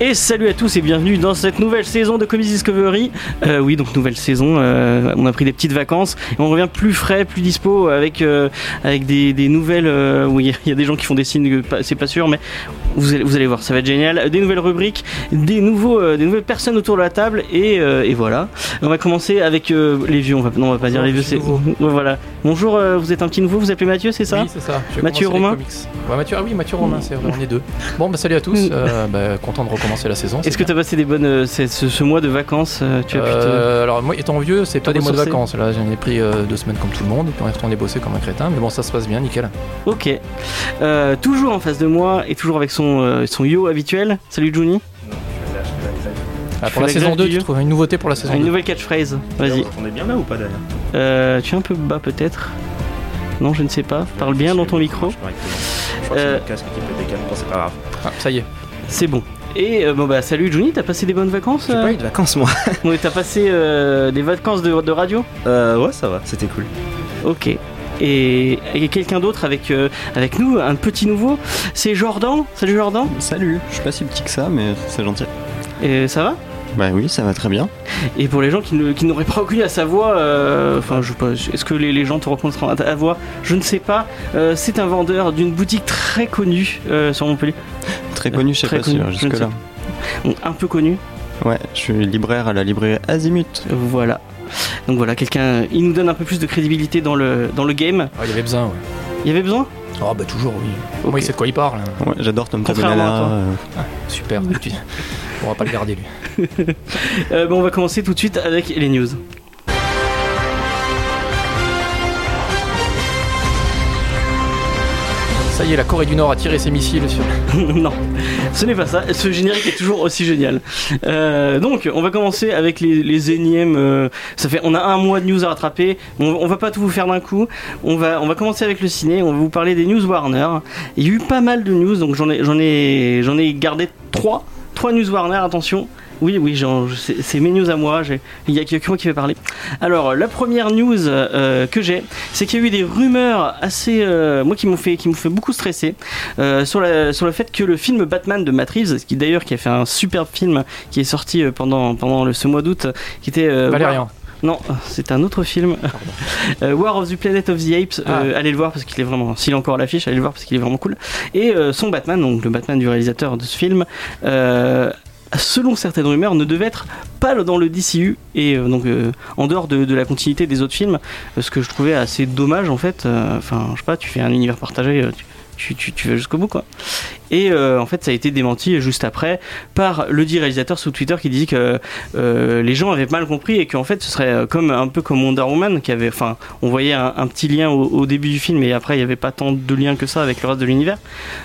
Et salut à tous et bienvenue dans cette nouvelle saison de Comics Discovery. Euh, oui, donc nouvelle saison. euh, on a pris des petites vacances et on revient plus frais, plus dispo avec euh, avec des, des nouvelles. oui, il y a des gens qui font des signes, c'est pas sûr, mais vous allez, vous allez voir, ça va être génial. Des nouvelles rubriques, des nouveaux, des nouvelles personnes autour de la table et, et voilà. On va commencer avec les vieux. On va, non, on va pas dire les vieux. C'est voilà. Bonjour, vous êtes un petit nouveau. Vous appelez Mathieu, c'est ça Oui, c'est ça. Je Mathieu Romain. Ouais, Mathieu, ah oui, Mathieu Romain, c'est vrai, on est deux. Bon, bah salut à tous. euh, bah, content de recommencer la saison. Est-ce que tu as passé des bonnes euh, ce, mois de vacances euh, Tu as pu te- Euh, Alors, moi, étant vieux, c'est pas des mois de vacances. Là, j'en ai pris euh, deux semaines comme tout le monde, et puis on est retourné bosser comme un crétin. Mais bon, ça se passe bien, nickel. Ok. Euh, toujours en face de moi et toujours avec son, euh, son yo habituel. Salut Juni. Ah, pour la la saison grève 2, du tu trouves une nouveauté pour la saison Une 2 nouvelle catchphrase. Vas-y. On est bien là ou pas d'ailleurs Euh, tu es un peu bas peut-être Non, je ne sais pas. Parle bien dans ton micro. Je crois que c'est Euh, mon casque qui peut décaler. Bon, c'est pas grave. Ah, ça y est. C'est bon. Et euh, bon bah salut Juni, t'as passé des bonnes vacances J'ai euh pas eu de vacances moi. Oui, t'as passé euh, des vacances de, de radio? Euh, ouais, ça va, c'était cool. Ok. Et, et quelqu'un d'autre avec, euh, avec nous, un petit nouveau, c'est Jordan? Salut Jordan. Salut, je suis pas si petit que ça, mais c'est gentil. Et ça va? Bah oui, ça va très bien. Et pour les gens qui ne- qui n'auraient pas reconnu à sa voix, euh, enfin, je sais pas, est-ce que les, les gens te reconnaîtront à ta voix? Je ne sais pas. Euh, c'est un vendeur d'une boutique très connue euh, sur Montpellier. Très connu, je sais Très pas connu, sûr, je ne jusque là. Donc, un peu connu. Ouais, je suis libraire à la librairie Azimut. Voilà. Donc voilà, quelqu'un, il nous donne un peu plus de crédibilité dans le, dans le game. Ah, il y avait besoin, ouais. Il y avait besoin? Oh, bah toujours, oui. Ok. Moi, il sait de quoi il parle. hein. Ouais, j'adore Tom Tabenana. toi. euh, Super. Et puis, on va pas le garder, lui. Euh, bon, On va commencer tout de suite avec les news. Ça y est, la Corée du Nord a tiré ses missiles sur. non, ce n'est pas ça. Ce générique est toujours aussi génial. Euh, donc, on va commencer avec les, énièmes. euh, ça fait, on a un mois de news à rattraper. On, on va pas tout vous faire d'un coup. On va, on va commencer avec le ciné. On va vous parler des news Warner. Il y a eu pas mal de news, donc j'en ai, j'en ai, j'en ai gardé trois, trois news Warner. Attention. Oui, oui, c'est mes news à moi. Il y a que moi qui vais parler. Alors, la première news euh, que j'ai, c'est qu'il y a eu des rumeurs assez, euh, moi qui m'ont fait, qui m'ont fait beaucoup stresser euh, sur, la- sur le fait que le film Batman de Matt Reeves, qui d'ailleurs qui a fait un superbe film qui est sorti pendant, pendant le, ce mois d'août, qui était Valérian. non, c'est un autre film. Euh, War of the Planet of the Apes. euh, allez le voir parce qu'il est vraiment. S'il est encore à l'affiche, allez le voir parce qu'il est vraiment cool. Et euh, son Batman, donc le Batman du réalisateur de ce film, selon certaines rumeurs, ne devait être pas dans le DCU et euh, donc euh, en dehors de, la continuité des autres films. euh, Ce que je trouvais assez dommage en fait. Enfin, je sais pas, tu fais un univers partagé. Tu, vas jusqu'au bout quoi. Et euh, en fait ça a été démenti juste après par le dit réalisateur sous Twitter qui dit que euh, les gens avaient mal compris et qu'en fait ce serait euh, comme un peu comme Wonder Woman qui avait enfin on voyait un, petit lien au, début du film et après il n'y avait pas tant de lien que ça avec le reste de l'univers.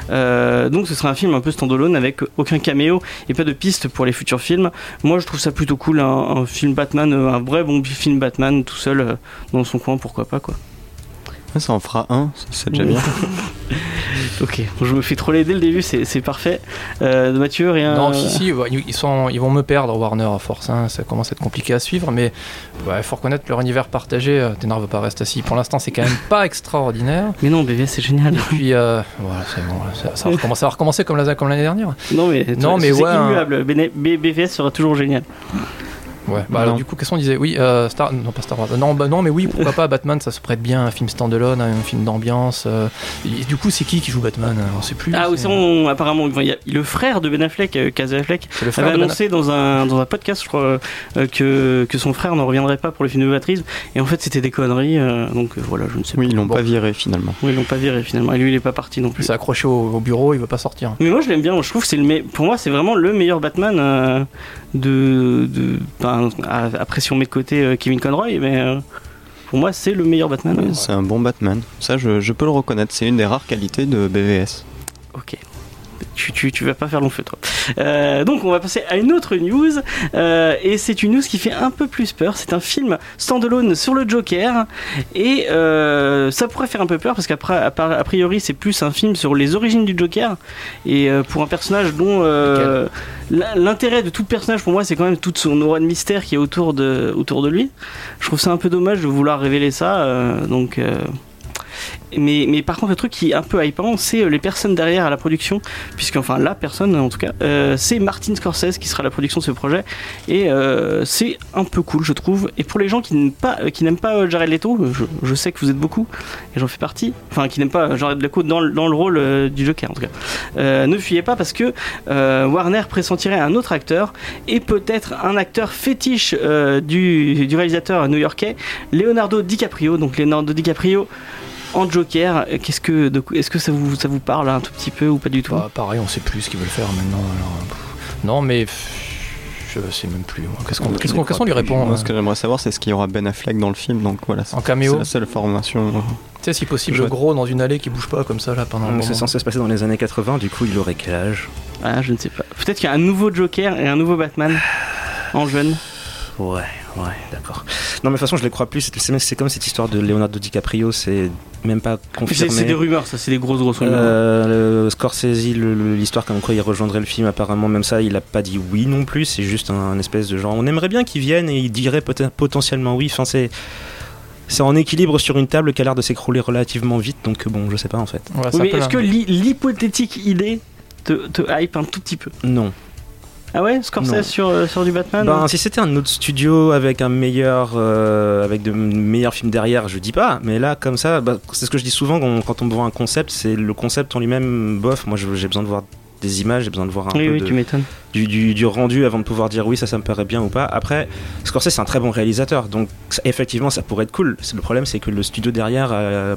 Donc ce serait un film un peu standalone avec aucun caméo et pas de piste pour les futurs films. Moi je trouve ça plutôt cool un, un film Batman un vrai bon film Batman tout seul dans son coin pourquoi pas quoi ça en fera un, ça, c'est déjà bien. ok je me fais troller dès le début c'est parfait euh, Mathieu rien Non, si, si, ouais, ils, sont, ils vont me perdre, Warner, à force. hein, ça commence à être compliqué à suivre, mais il faut reconnaître leur univers partagé. euh, T'énerve pas, reste assis. Pour l'instant, c'est quand même pas extraordinaire. mais non BVS c'est génial Et puis, euh, voilà, c'est bon, ça, ça va recommencer, ça va recommencer comme la- comme l'année dernière. non mais Non, mais c'est ouais, un- immuable B- BVS sera toujours génial Ouais, bah alors du coup, qu'est-ce qu'on disait Oui, euh, Star... non, pas Star Wars. Non, bah non, mais oui, pourquoi pas Batman, ça se prête bien à un film standalone, à un film d'ambiance. euh, et du coup, c'est qui qui joue Batman On sait plus. Ah, c'est- c'est bon, apparemment, il y a le frère de Ben Affleck, euh, Casey Affleck, c'est le frère avait Ben- annoncé dans un, dans un podcast, je crois, euh, que, que son frère ne reviendrait pas pour le film de Matrice. Et en fait, c'était des conneries, euh, donc euh, voilà, je ne sais Oui, ils l'ont Bon. pas viré finalement. pas. Oui, ils l'ont pas viré finalement. Et lui, il est pas parti non Il plus. s'est accroché au, au bureau, il veut pas sortir. Mais moi, je l'aime bien. Je trouve que c'est le me- pour moi, c'est vraiment le meilleur Batman euh, de. de ben, après, si on met de côté euh, Kevin Conroy, mais euh, pour moi, c'est le meilleur Batman. C'est un bon Batman. Ça, je, je peux le reconnaître. C'est une des rares qualités de BVS. Ok. Tu, tu, tu vas pas faire long feu, toi. Euh, donc, on va passer à une autre news. euh, et c'est une news qui fait un peu plus peur. C'est un film standalone sur le Joker. Et euh, ça pourrait faire un peu peur parce qu'après, a priori, c'est plus un film sur les origines du Joker. Et pour un personnage dont l'in- l'intérêt de tout personnage pour moi, c'est quand même toute son aura de mystère qui est autour de, autour de lui. Je trouve ça un peu dommage de vouloir révéler ça. donc. Mais, mais par contre, le truc qui est un peu hypant, c'est euh, les personnes derrière à la production, puisque enfin la personne en tout cas, euh, c'est Martin Scorsese qui sera à la production de ce projet, et euh, c'est un peu cool, je trouve. Et pour les gens qui n'aiment pas, qui n'aiment pas Jared Leto, je, sais que vous êtes beaucoup, et j'en fais partie, enfin qui n'aiment pas Jared Leto dans, le- dans le rôle du Joker en tout cas, ne fuyez pas parce que Warner pressentirait un autre acteur et peut-être un acteur fétiche du, du réalisateur new-yorkais Leonardo DiCaprio. Donc Leonardo DiCaprio en Joker, euh, qu'est-ce que, est-ce que ça vous, ça vous parle un tout petit peu ou pas du tout? Bah, pareil, on sait plus ce qu'ils veulent faire maintenant. alors, pff. non, mais je sais même plus. Qu'est-ce qu'on qu'est-ce qu'on- qu'est-ce qu'on lui répond Moi, euh, ce que j'aimerais savoir, c'est ce qu'il y aura Ben Affleck dans le film, donc voilà. c'est- En caméo C'est la seule formation. Tu sais, si possible, Chouette. gros dans une allée qui bouge pas comme ça là pendant. C'est censé se passer dans les années 80, du coup il aurait quel âge? Ah, je ne sais pas. Peut-être qu'il y a un nouveau Joker et un nouveau Batman en jeune. Ouais, ouais, d'accord. Non mais de toute façon je les crois plus, c'est- comme cette histoire de Leonardo DiCaprio, c'est même pas confirmé. c'est des rumeurs, ça, c'est des grosses grosses rumeurs. Euh, le Scorsese, l'histoire comme quoi il rejoindrait le film, apparemment même ça, il a pas dit oui non plus. C'est juste un, un espèce de genre, on aimerait bien qu'il vienne et il dirait potentiellement oui. Enfin c'est c'est en équilibre sur une table qui a l'air de s'écrouler relativement vite, donc bon, je sais pas en fait. Ouais, Oui, mais est-ce que l'hypothétique idée te, te hype un tout petit peu? Non. Ah ouais, Scorsese sur, euh, sur du Batman Ben, si c'était un autre studio avec un meilleur, euh, avec de meilleurs films derrière, je dis pas. Mais là, comme ça, bah, c'est ce que je dis souvent quand on, quand on me vend un concept, c'est le concept en lui-même, bof. Moi, j'ai besoin de voir des images, j'ai besoin de voir un Oui, peu oui, de- tu m'étonnes. du, du- du rendu avant de pouvoir dire oui, ça, ça me paraît bien ou pas. Après, Scorsese, c'est un très bon réalisateur, donc effectivement, ça pourrait être cool. Le problème, c'est que le studio derrière a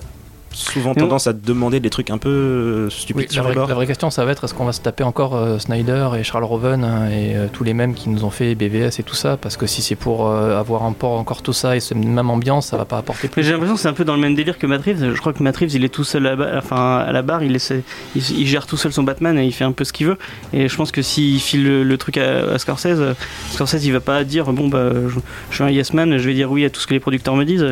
souvent tendance à demander des trucs un peu euh, Oui, stupides la, sur vraie, la vraie question, ça va être est-ce qu'on va se taper encore euh, Snyder et Charles Roven hein, et euh, tous les mêmes qui nous ont fait BVS et tout ça? Parce que si c'est pour euh, avoir encore, encore tout ça et cette même ambiance, ça va pas apporter plus. j'ai l'impression que c'est un peu dans le même délire que Matt Reeves. Je crois que Matt Reeves, il est tout seul à la, ba- enfin, à la barre, il, essaie- il, il gère tout seul son Batman et il fait un peu ce qu'il veut. Et je pense que s'il file le, le truc à, à Scorsese, Scorsese, il va pas dire bon bah je, je suis un yes man, je vais dire oui à tout ce que les producteurs me disent.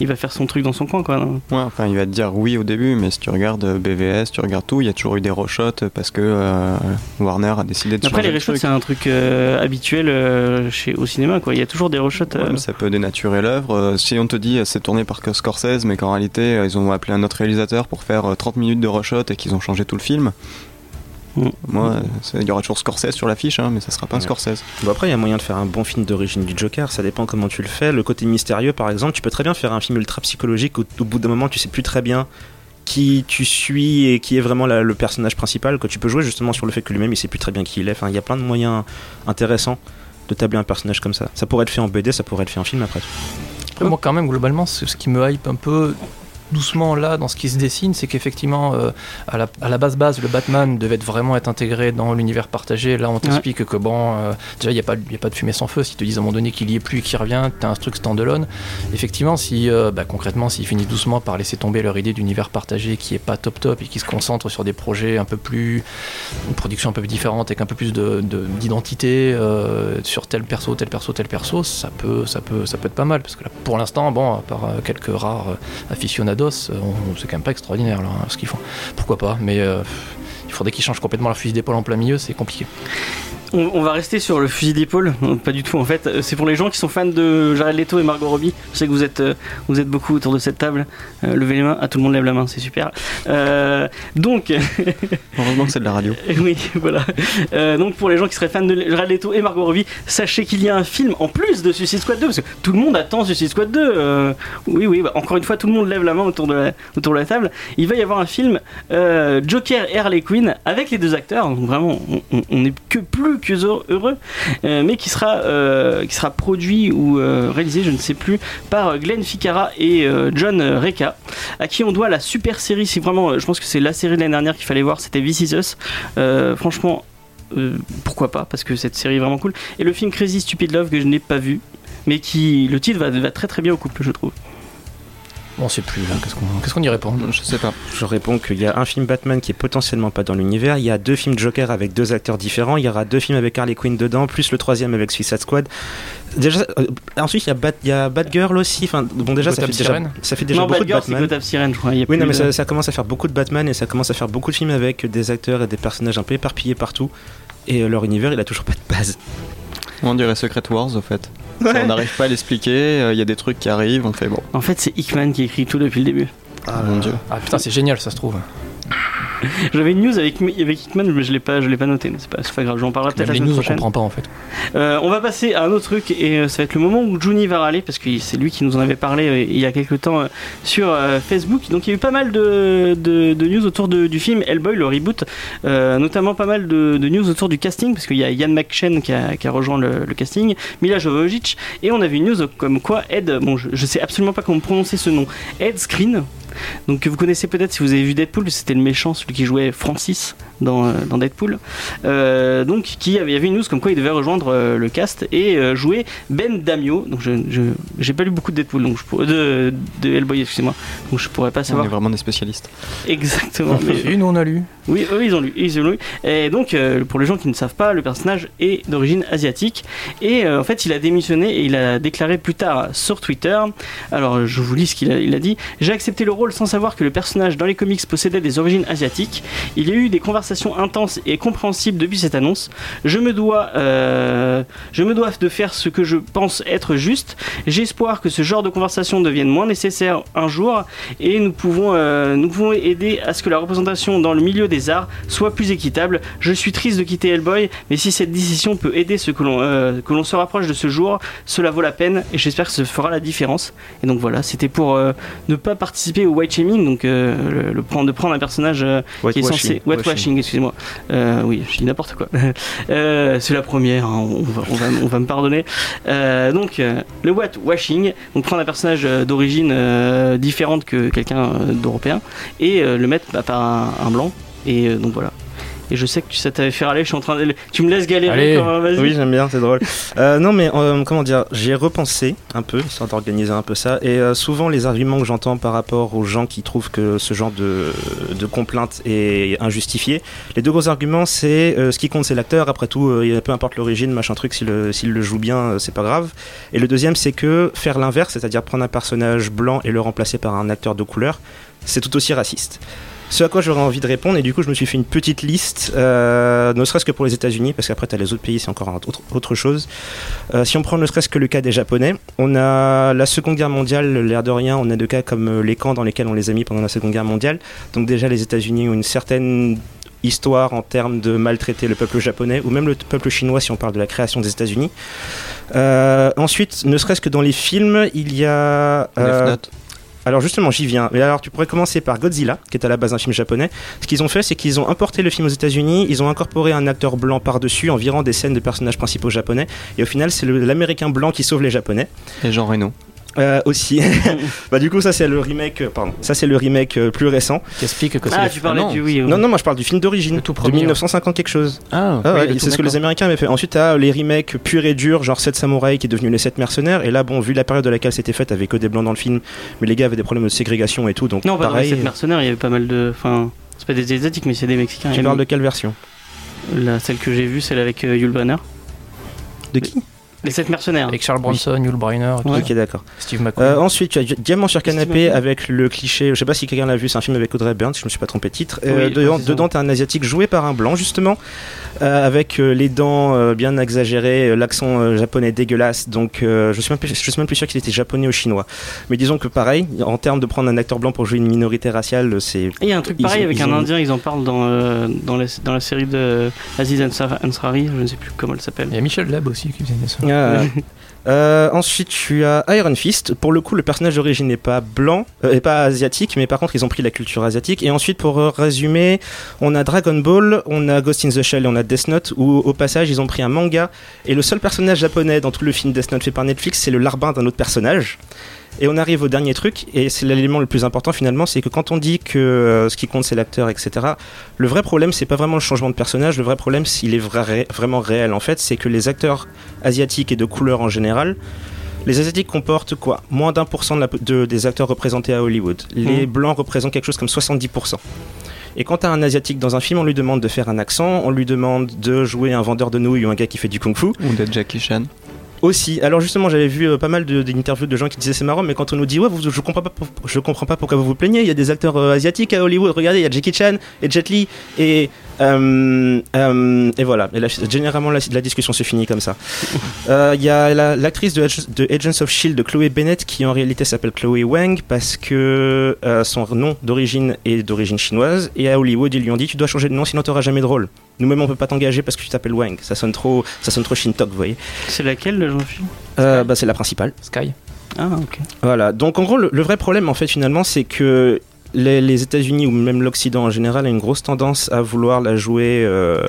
Il va faire son truc dans son coin quoi. Ouais, enfin, il va te dire oui au début, mais si tu regardes euh, BVS, tu regardes tout, il y a toujours eu des reshots parce que euh, Warner a décidé de Après les changer reshots, c'est un truc euh, habituel euh, chez au cinéma quoi. Il y a toujours des reshots. Ouais, ça peut dénaturer l'œuvre. Si on te dit c'est tourné par Scorsese, mais qu'en réalité ils ont appelé un autre réalisateur pour faire euh, 30 minutes de reshot et qu'ils ont changé tout le film, Mm. moi, il y aura toujours Scorsese sur l'affiche, hein, mais ça sera pas un. Scorsese. Bon, après, il y a moyen de faire un bon film d'origine du Joker, ça dépend comment tu le fais. Le côté mystérieux, par exemple, tu peux très bien faire un film ultra psychologique où, au bout d'un moment, tu sais plus très bien qui tu suis et qui est vraiment la- le personnage principal, que tu peux jouer justement sur le fait que lui-même, il sait plus très bien qui il est. Enfin, il y a plein de moyens intéressants de tabler un personnage comme ça. Ça pourrait être fait en BD, ça pourrait être fait en film après. Moi, quand même, globalement, ce qui me hype un peu doucement là dans ce qui se dessine, c'est qu'effectivement, euh, à, la, à la base base, le Batman devait vraiment être intégré dans l'univers partagé. Là, on t'explique que bon, euh, déjà, il n'y a, pas- il y a pas de fumée sans feu. Si te disent à un moment donné qu'il y est plus et qu'il revient, tu as un truc standalone. Effectivement, si euh, bah, concrètement, s'ils finissent doucement par laisser tomber leur idée d'univers partagé qui est pas top top et qui se concentre sur des projets un peu plus. une production un peu plus différente avec un peu plus de- de- d'identité sur tel perso, tel perso, tel perso, ça peut, ça peut, ça peut être pas mal. Parce que là, pour l'instant, bon, à part quelques rares aficionados, euh, c'est quand même pas extraordinaire hein, ce qu'ils font. Pourquoi pas Mais euh, il faudrait qu'ils changent complètement leur fusil d'épaule en plein milieu, c'est compliqué. On, on va rester sur le fusil d'épaule, pas du tout en fait. Euh, C'est pour les gens qui sont fans de Jared Leto et Margot Robbie. Je sais que vous êtes, euh, vous êtes beaucoup autour de cette table. Euh, levez les mains, à tout le monde lève la main, c'est super. Euh, donc, Heureusement que c'est de la radio. oui, voilà. Euh, donc pour les gens qui seraient fans de Jared Leto et Margot Robbie, sachez qu'il y a un film en plus de Suicide Squad 2 parce que tout le monde attend Suicide Squad 2. Euh, oui, oui. bah, encore une fois, tout le monde lève la main autour de la, autour de la table. Il va y avoir un film Joker et Harley Quinn avec les deux acteurs. Donc vraiment, on n'est que plus que heureux, euh, mais qui sera euh, qui sera produit ou euh, réalisé, je ne sais plus, par Glenn Ficarra et John Reca, à qui on doit la super série. C'est vraiment, je pense que c'est la série de l'année dernière qu'il fallait voir. C'était This Is Us. Franchement, pourquoi pas Parce que cette série est vraiment cool. Et le film Crazy Stupid Love que je n'ai pas vu, mais qui le titre va très très bien au couple, je trouve. Bon, c'est plus là. Qu'est-ce qu'on qu'est-ce qu'on y répond Je sais pas. Je réponds qu'il y a un film Batman qui est potentiellement pas dans l'univers. Il y a deux films Joker avec deux acteurs différents. Il y aura deux films avec Harley Quinn dedans, plus le troisième avec Suicide Squad. Déjà, euh, ensuite il y a, Bat, il y a Batgirl aussi. Enfin, bon déjà ça fait déjà, ça fait déjà non, beaucoup de Batgirl, c'est Batman. Gotham Sirène, je crois. il y a Oui, non, mais de- ça, ça commence à faire beaucoup de Batman et ça commence à faire beaucoup de films avec des acteurs et des personnages un peu éparpillés partout. Et leur univers, il a toujours pas de base. On dirait Secret Wars, au fait. Ça, on n'arrive pas à l'expliquer, euh, il y a des trucs qui arrivent, on fait bon. En fait, c'est Hickman qui écrit tout depuis le début. Ah mon dieu. Ah putain, c'est génial, ça se trouve. J'avais une news avec, avec Hickman, mais je l'ai pas, je l'ai pas noté. C'est pas, pas grave, j'en parlerai peut-être la semaine news, on prochaine. comprend pas en fait. Euh, on va passer à un autre truc et euh, ça va être le moment où Juni va râler parce que c'est lui qui nous en avait parlé euh, il y a quelques temps sur Facebook. Donc il y a eu pas mal de, de- de news autour de- du film Hellboy, le reboot, euh, notamment pas mal de, news autour du casting parce qu'il y a Ian McShane qui a, qui a rejoint le, le casting, Mila Jovovich et on avait une news comme quoi Ed, bon je, je sais absolument pas comment prononcer ce nom, Ed Screen. Donc que vous connaissez peut-être si vous avez vu Deadpool, c'était le méchant, celui qui jouait Francis dans, euh, dans Deadpool. Euh, donc qui avait, il y avait une news comme quoi il devait rejoindre euh, le cast et euh, jouer Ben Damio. Donc je j'ai pas lu beaucoup de Deadpool, donc je pourrais- de, de Hellboy, excusez-moi. Donc je pourrais pas On savoir est vraiment des spécialistes. exactement. mais- Et nous, on a lu. oui, eux ils ont lu, ils ont lu. Et donc euh, pour les gens qui ne savent pas, le personnage est d'origine asiatique et euh, en fait il a démissionné et il a déclaré plus tard sur Twitter. Alors je vous lis ce qu'il a, il a dit. J'ai accepté le rôle sans savoir que le personnage dans les comics possédait des origines asiatiques. Il y a eu des conversations intenses et compréhensibles depuis cette annonce. Je me dois, euh, je me dois de faire ce que je pense être juste. Espoir que ce genre de conversation devienne moins nécessaire un jour et nous pouvons, euh, nous pouvons aider à ce que la représentation dans le milieu des arts soit plus équitable. Je suis triste de quitter Hellboy, mais si cette décision peut aider ce que l'on euh, que l'on se rapproche de ce jour, cela vaut la peine et j'espère que ça fera la différence. Et donc voilà, c'était pour ne pas participer au white shaming, donc euh, le, le prendre, de prendre un personnage euh, qui est censé whitewashing, excusez-moi. Euh, oui, je dis n'importe quoi. C'est la première, hein, on, va, on, va, on va me pardonner. Donc le whitewashing, donc prendre un personnage d'origine différente que quelqu'un d'européen et le mettre bah, par un, un blanc. Et donc voilà. Et je sais que tu- ça t'avait fait râler, je suis en train de... Tu me laisses galérer Allez. quand vas-y. Oui, j'aime bien, c'est drôle. Euh, non, mais euh, comment dire, j'ai repensé un peu, histoire d'organiser un peu ça. Et euh, souvent, les arguments que j'entends par rapport aux gens qui trouvent que ce genre de, de complainte est injustifié, les deux gros arguments, c'est euh, ce qui compte, c'est l'acteur. Après tout, euh, peu importe l'origine, machin truc, s'il le, s'il le joue bien, euh, c'est pas grave. Et le deuxième, c'est que faire l'inverse, c'est-à-dire prendre un personnage blanc et le remplacer par un acteur de couleur, c'est tout aussi raciste. Ce à quoi j'aurais envie de répondre, et du coup je me suis fait une petite liste, euh, ne serait-ce que pour les États-Unis, parce qu'après tu as les autres pays, c'est encore autre, autre chose. Euh, si on prend ne serait-ce que le cas des Japonais, on a la Seconde Guerre mondiale, l'air de rien, on a des cas comme euh, les camps dans lesquels on les a mis pendant la Seconde Guerre mondiale. Donc déjà les États-Unis ont une certaine histoire en termes de maltraiter le peuple japonais, ou même le peuple chinois si on parle de la création des États-Unis. Euh, ensuite, ne serait-ce que dans les films, il y a... Alors justement, j'y viens. Mais alors, tu pourrais commencer par Godzilla, qui est à la base un film japonais. Ce qu'ils ont fait, c'est qu'ils ont importé le film aux États-Unis, ils ont incorporé un acteur blanc par-dessus, en virant des scènes de personnages principaux japonais. Et au final, c'est l'Américain blanc qui sauve les Japonais. Et Jean Reno. Euh, aussi. bah du coup, ça c'est le remake. euh, Pardon. Ça c'est le remake euh, plus récent. Qui explique que c'est. Ah, tu parlais Ah non. du oui. oui. Non, non, moi je parle du film d'origine, tout de premier, 1950 quelque chose. Ah, Ah Oui, ouais, c'est ce que les. Américains avaient fait. Ensuite, t'as les remakes purs et durs, genre 7 samouraïs qui est devenu les 7 mercenaires. Et là, bon, vu la période de laquelle c'était fait, avait que des blancs dans le film, mais les gars avaient des problèmes de ségrégation et tout. Donc Non, pas les pareil. sept mercenaires, il y avait pas mal de. Enfin, c'est pas des asiatiques, mais c'est des mexicains. Tu Et parles de quelle version? La, celle que j'ai vue, celle avec euh, Yul Brynner. De qui? Les sept mercenaires. Avec Charles Bronson, Yul Brynner, et tout Ouais. Ok, d'accord. Steve McQueen. Euh, ensuite, tu as Diamant sur canapé avec le cliché. Je sais pas si quelqu'un l'a vu, c'est un film avec Audrey Burns, si je me suis pas trompé de titre. Euh, Oui, dedans, dedans, t'as un asiatique joué par un blanc, justement, euh, avec euh, les dents euh, bien exagérées, euh, l'accent euh, japonais dégueulasse. Donc, euh, je suis même plus, je suis même plus sûr qu'il était japonais ou chinois. Mais disons que pareil, en termes de prendre un acteur blanc pour jouer une minorité raciale, c'est Et il y a un truc Ils pareil ont- avec un ont- indien, ils en parlent dans, euh, dans, la, dans la série de Aziz Ansar- Ansari, je ne sais plus comment elle s'appelle. Il y a Michel Leb aussi qui faisait ça. Ah. Euh, ensuite, tu as Iron Fist. Pour le coup, le personnage d'origine n'est pas blanc, euh, et pas asiatique, mais par contre, ils ont pris la culture asiatique. Et ensuite, pour euh, résumer, on a Dragon Ball, on a Ghost in the Shell et on a Death Note, où au passage, ils ont pris un manga. Et le seul personnage japonais dans tout le film Death Note fait par Netflix, c'est le larbin d'un autre personnage. Et on arrive au dernier truc, et c'est l'élément le plus important finalement, c'est que quand on dit que euh, ce qui compte c'est l'acteur, etc., le vrai problème c'est pas vraiment le changement de personnage, le vrai problème s'il est vrai- vraiment réel en fait, c'est que les acteurs asiatiques et de couleur en général Les Asiatiques comportent quoi? Moins d'un pour cent de de- des acteurs représentés à Hollywood. Les Mhm. Blancs représentent quelque chose comme 70%. Et quand t'as un Asiatique dans un film, on lui demande de faire un accent, on lui demande de jouer un vendeur de nouilles ou un gars qui fait du kung-fu. Ou d'être Jackie Chan. Aussi, alors justement, j'avais vu euh, pas mal d'interviews de, gens qui disaient c'est marrant, mais quand on nous dit ouais, vous- je comprends pas, je comprends pas pourquoi vous vous plaignez. Il y a des acteurs euh, asiatiques à Hollywood. Regardez, il y a Jackie Chan et Jet Li et euh, euh, et voilà. Et la- généralement, la, la discussion se finit comme ça. Euh, Il y a la- l'actrice de, Agents- de Agents of Shield, Chloé Bennett, qui en réalité s'appelle Chloé Wang parce que euh, son nom d'origine est d'origine chinoise. Et à Hollywood, ils lui ont dit tu dois changer de nom, sinon t'auras jamais de rôle. Nous-mêmes, on peut pas t'engager parce que tu t'appelles Wang. Ça sonne trop, ça sonne trop Shintok, vous voyez. C'est laquelle le film? Euh, bah, c'est la principale. Sky. Ah, ok. Voilà, donc en gros, le, le vrai problème, en fait, finalement, c'est que les, États-Unis ou même l'Occident en général a une grosse tendance à vouloir la jouer. euh,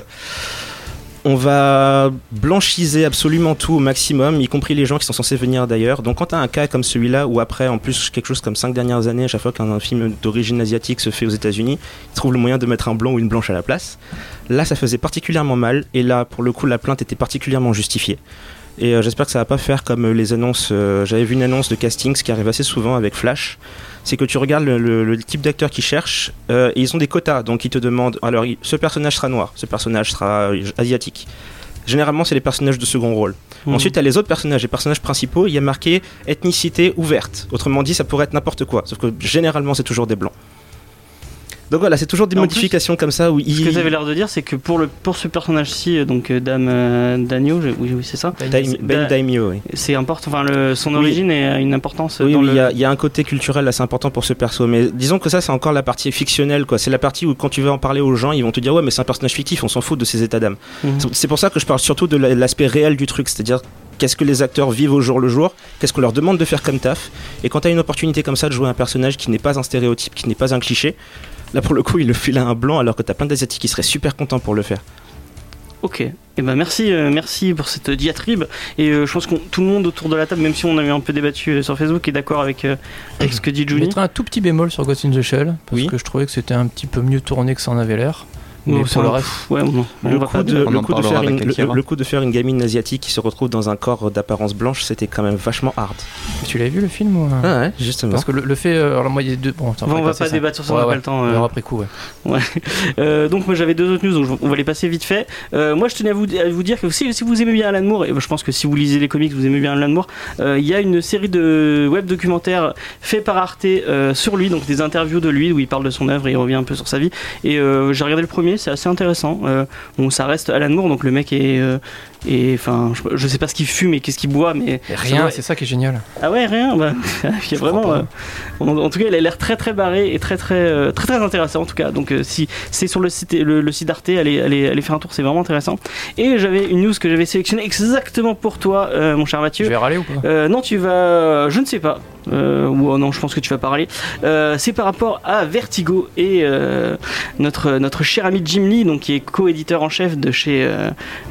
on va blanchiser absolument tout au maximum, y compris les gens qui sont censés venir d'ailleurs. Donc quand tu as un cas comme celui-là, ou après, en plus, quelque chose comme cinq dernières années, à chaque fois qu'un film d'origine asiatique se fait aux États-Unis, ils trouvent le moyen de mettre un blanc ou une blanche à la place. Là, ça faisait particulièrement mal, et là, pour le coup, la plainte était particulièrement justifiée. Et euh, j'espère que ça va pas faire comme euh, les annonces. euh, J'avais vu une annonce de casting, ce qui arrive assez souvent avec Flash. C'est que tu regardes le, le- le type d'acteur qu'ils cherchent et ils ont des quotas. Donc ils te demandent alors, ce personnage sera noir, ce personnage sera asiatique. Généralement, c'est les personnages de second rôle. Mhm. Ensuite, à les autres personnages, les personnages principaux, il y a marqué ethnicité ouverte. Autrement dit, ça pourrait être n'importe quoi. Sauf que généralement, c'est toujours des blancs. Donc voilà, c'est toujours des En plus, modifications comme ça où Ce que tu avais l'air de dire, c'est que pour, le, pour ce personnage-ci, euh, donc euh, Dame euh, je- oui, oui c'est ça, Daim- Ben Da- Daimyo, oui. c'est important, enfin le, son Oui. origine est- a une importance Oui, dans oui, le... il y, a- il y a un côté culturel assez important pour ce perso. Mais disons que ça, c'est encore la partie fictionnelle, quoi. C'est la partie où, quand tu vas en parler aux gens, ils vont te dire, ouais, mais c'est un personnage fictif, on s'en fout de ses états d'âme. Mhm. C'est- C'est pour ça que je parle surtout de la- l'aspect réel du truc, c'est-à-dire qu'est-ce que les acteurs vivent au jour le jour, qu'est-ce qu'on leur demande de faire comme taf. Et quand tu as une opportunité comme ça de jouer un personnage qui n'est pas un stéréotype, qui n'est pas un cliché, là pour le coup, il le file à un blanc alors que tu as plein d'asiatiques qui seraient super contents pour le faire. Ok. Et ben merci, euh, merci pour cette diatribe. Et euh, je pense que tout le monde autour de la table, même si on avait un peu débattu euh, sur Facebook, est d'accord avec, euh, avec ce que dit Je Juni. mettrais un tout petit bémol sur Ghost in the Shell, parce Oui. que je trouvais que c'était un petit peu mieux tourné que ça en avait l'air. Mais pour le reste, Ouais, Le coup, de, le, coup faire une, avec le- Akira. le coup de faire une gamine asiatique qui se retrouve dans un corps d'apparence blanche, c'était quand même vachement hard. tu l'avais vu le film ou... Ah ouais, justement. Parce que le, le fait, euh, alors moi il y a deux. Bon, Bon, on va pas débattre sur ça, on Ouais, n'a pas le temps. On euh. après coup, ouais. Euh, donc moi j'avais deux autres news, donc on va les passer vite fait. Euh, moi je tenais à vous, à vous dire que si, si vous aimez bien Alan Moore, et je pense que si vous lisez les comics, vous aimez bien Alan Moore, euh, il y a une série de web documentaires faits par Arte euh, sur lui, donc des interviews de lui où il parle de son œuvre et il revient un peu sur sa vie. Et euh, j'ai regardé le premier, c'est assez intéressant. Euh, bon, ça reste Alan Moore, donc le mec est, euh, enfin, je, je sais pas ce qu'il fume et qu'est-ce qu'il boit, mais Et rien, doit- c'est ça qui est génial. ah ouais, rien. Bah, il y a vraiment. euh, en, en tout cas, il a l'air très très barré et très très très très intéressant en tout cas. Donc si c'est sur le site le, le site d'Arte, allez, allez allez faire un tour, c'est vraiment intéressant. Et j'avais une news que j'avais sélectionnée exactement pour toi, mon cher Tu Mathieu. vais râler ou pas? Euh, non, tu vas. Je ne sais pas. Euh, ou oh non, je pense que tu vas parler. Euh, c'est par rapport à Vertigo et euh, notre, notre cher ami Jim Lee, donc, qui est co-éditeur en chef de chez,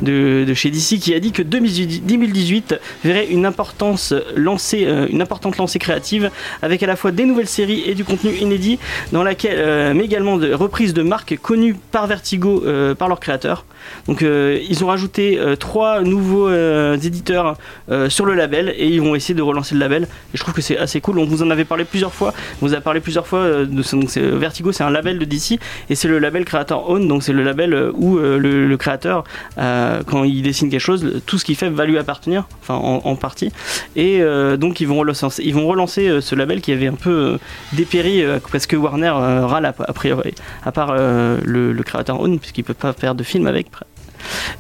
de, chez DC, qui a dit que 2018 2018 verrait une, importance lancée, une importante lancée créative avec à la fois des nouvelles séries et du contenu inédit, dans laquelle, mais également de reprises de marques connues par Vertigo, par leurs créateurs. Donc ils ont rajouté trois nouveaux éditeurs sur le label et ils vont essayer de relancer le label. Et je trouve que c'est assez cool. On vous en avait parlé plusieurs fois. On vous a parlé plusieurs fois euh, de donc c'est- Vertigo, c'est un label de DC et c'est le label Creator Own. Donc c'est le label euh, où euh, le, le créateur, euh, quand il dessine quelque chose, tout ce qu'il fait va lui appartenir, enfin en, en partie. Et euh, donc ils vont relancer, ils vont relancer euh, ce label qui avait un peu euh, dépéri euh, parce que Warner euh, râle a, priori, à part euh, le, le Creator Own puisqu'il peut pas faire de film avec.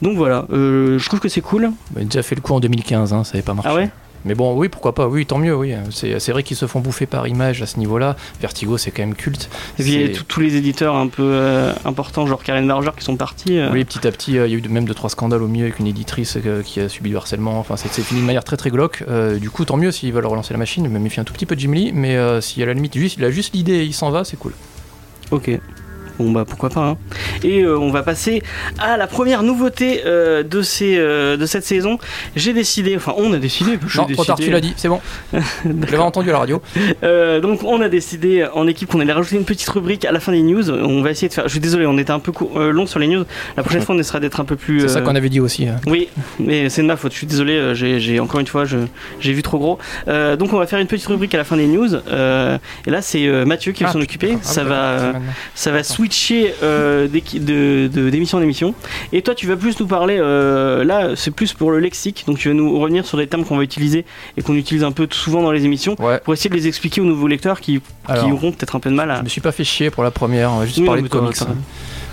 Donc voilà, euh, je trouve que c'est cool. Bah, Il a déjà fait le coup en 2015, hein, ça n'avait pas marché. Ah ouais? Mais bon, oui, pourquoi pas, oui, tant mieux, oui. C'est vrai qu'ils se font bouffer par image à ce niveau-là. Vertigo, c'est quand même culte. Et puis il y a tous- les éditeurs un peu euh, importants, genre Karen Marger, qui sont partis. euh. Oui, petit à petit, euh, il y a eu même deux trois scandales au milieu avec une éditrice qui a subi du harcèlement. Enfin, c'est fini de manière très très glauque. Du coup, tant mieux s'ils veulent relancer la machine. Je me méfie un tout petit peu de Jim Lee, mais euh, si à la limite juste, il a juste l'idée et il s'en va, c'est cool. Ok. Bon bah pourquoi pas. Hein. Et euh, on va passer à la première nouveauté euh, de, ces, euh, de cette saison. J'ai décidé, enfin on a décidé. Non, trop tard, tu l'as dit, c'est bon. J'avais entendu à la radio. donc on a décidé en équipe qu'on allait rajouter une petite rubrique à la fin des news. On va essayer de faire. Je suis désolé, on était un peu long sur les news. La prochaine fois, on essaiera d'être un peu plus. C'est ça qu'on avait dit aussi. Hein. Oui, mais c'est de ma faute. Je suis désolé. J'ai encore une fois, j'ai vu trop gros. donc on va faire une petite rubrique à la fin des news. et là, c'est Mathieu qui va ah, s'en occuper. Ah, ça, va, ça va switcher euh, d'émission en émission. Et toi, tu vas plus nous parler, euh, là, c'est plus pour le lexique, donc tu vas nous revenir sur des termes qu'on va utiliser et qu'on utilise un peu souvent dans les émissions pour essayer de les expliquer aux nouveaux lecteurs qui, qui auront peut-être un peu de mal à. Je me suis pas fait chier pour la première, on va juste parler de comics.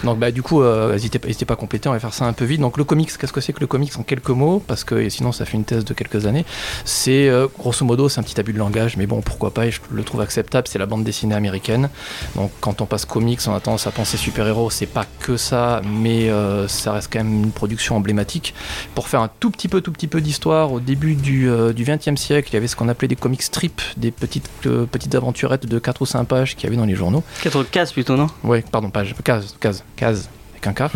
Donc bah du coup, euh, n'hésitez pas à compléter, on va faire ça un peu vite. Donc le comics, qu'est-ce que c'est que le comics en quelques mots? Parce que sinon ça fait une thèse de quelques années. C'est euh, grosso modo, c'est un petit abus de langage, mais bon, pourquoi pas, et je le trouve acceptable, c'est la bande dessinée américaine. Donc quand on passe comics, on a tendance à penser super-héros, c'est pas que ça, mais euh, ça reste quand même une production emblématique. Pour faire un tout petit peu, tout petit peu d'histoire, au début du, euh, du 20e siècle, il y avait ce qu'on appelait des comics strips, des petites, petites aventurettes de 4 ou 5 pages qu'il y avait dans les journaux. 4 cases plutôt, non? Oui, pardon, pages, cases, cases case avec un K.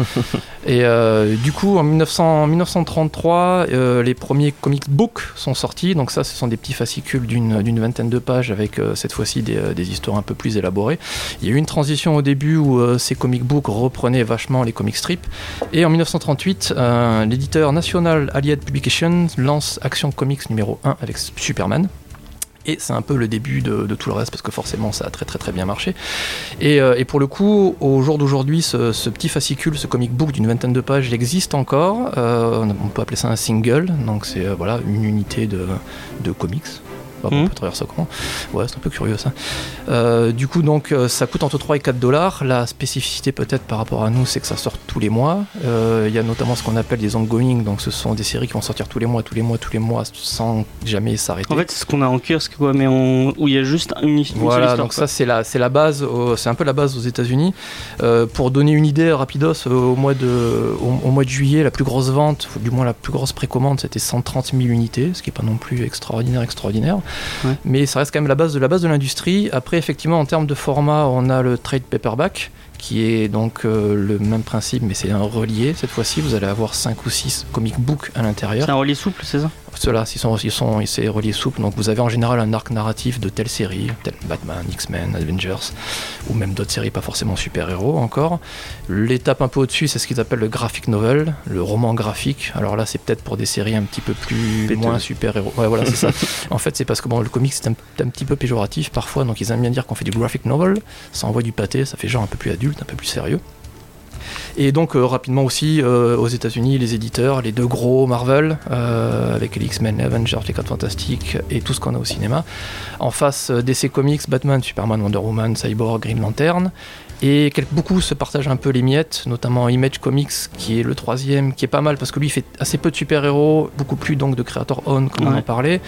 et euh, du coup, en 1900, 1933, euh, les premiers comic books sont sortis. Donc ça, ce sont des petits fascicules d'une vingtaine de pages avec euh, cette fois-ci des, des, histoires un peu plus élaborées. Il y a eu une transition au début où ces comic books reprenaient vachement les comic strips. Et en 1938, l'éditeur national Allied Publications lance Action Comics numéro 1 avec Superman. Et c'est un peu le début de, tout le reste parce que forcément ça a très très très bien marché. Et, euh, pour le coup, au jour d'aujourd'hui, ce, petit fascicule, ce comic book d'une vingtaine de pages, il existe encore. Euh, on peut appeler ça un single, donc c'est euh, voilà une unité de, de comics bah, on peut traverser comment Ouais, c'est un peu curieux ça. Euh, du coup, donc, euh, ça coûte entre 3 et 4 dollars. La spécificité, peut-être par rapport à nous, c'est que ça sort tous les mois. Euh, il y a notamment ce qu'on appelle des ongoing, donc ce sont des séries qui vont sortir tous les mois, tous les mois, tous les mois, sans jamais s'arrêter. En fait, c'est ce qu'on a en kiosque, quoi, mais où il y a juste une, une Voilà, donc ça, c'est la, la base, c'est un peu la base aux États-Unis. pour donner une idée, rapidos, au mois, de, au, mois de juillet, la plus grosse vente, du moins la plus grosse précommande, c'était 130 000 unités, ce qui n'est pas non plus extraordinaire, extraordinaire. Mais ça reste quand même la base de la base de l'industrie. Après, effectivement, en termes de format, on a le trade paperback qui est donc euh, le même principe, mais c'est un relié. Cette fois-ci, vous allez avoir 5 ou 6 comic books à l'intérieur. C'est un relié souple, c'est ça? Ceux-là, ils sont, ils sont, c'est relié souple. Donc vous avez en général un arc narratif de telle série, tel Batman, X-Men, Avengers, ou même d'autres séries, pas forcément super-héros encore. L'étape un peu au-dessus, c'est ce qu'ils appellent le graphic novel, le roman graphique. Alors là, c'est peut-être pour des séries un petit peu plus moins super-héros. Ouais, voilà, c'est ça. En fait, c'est parce que bon, le comic, c'est un, un, petit peu péjoratif parfois, donc ils aiment bien dire qu'on fait du graphic novel. Ça envoie du pâté, ça fait genre un peu plus adulte un peu plus sérieux. Et donc euh, rapidement aussi euh, aux États-Unis, les éditeurs, les deux gros Marvel euh, avec les X-Men, Avengers, les 4 Fantastiques et tout ce qu'on a au cinéma. En face DC Comics, Batman, Superman, Wonder Woman, Cyborg, Green Lantern. Et beaucoup se partagent un peu les miettes, notamment Image Comics, qui est le troisième, qui est pas mal parce que lui il fait assez peu de super-héros, beaucoup plus donc de Creator Own, comme on en parlait.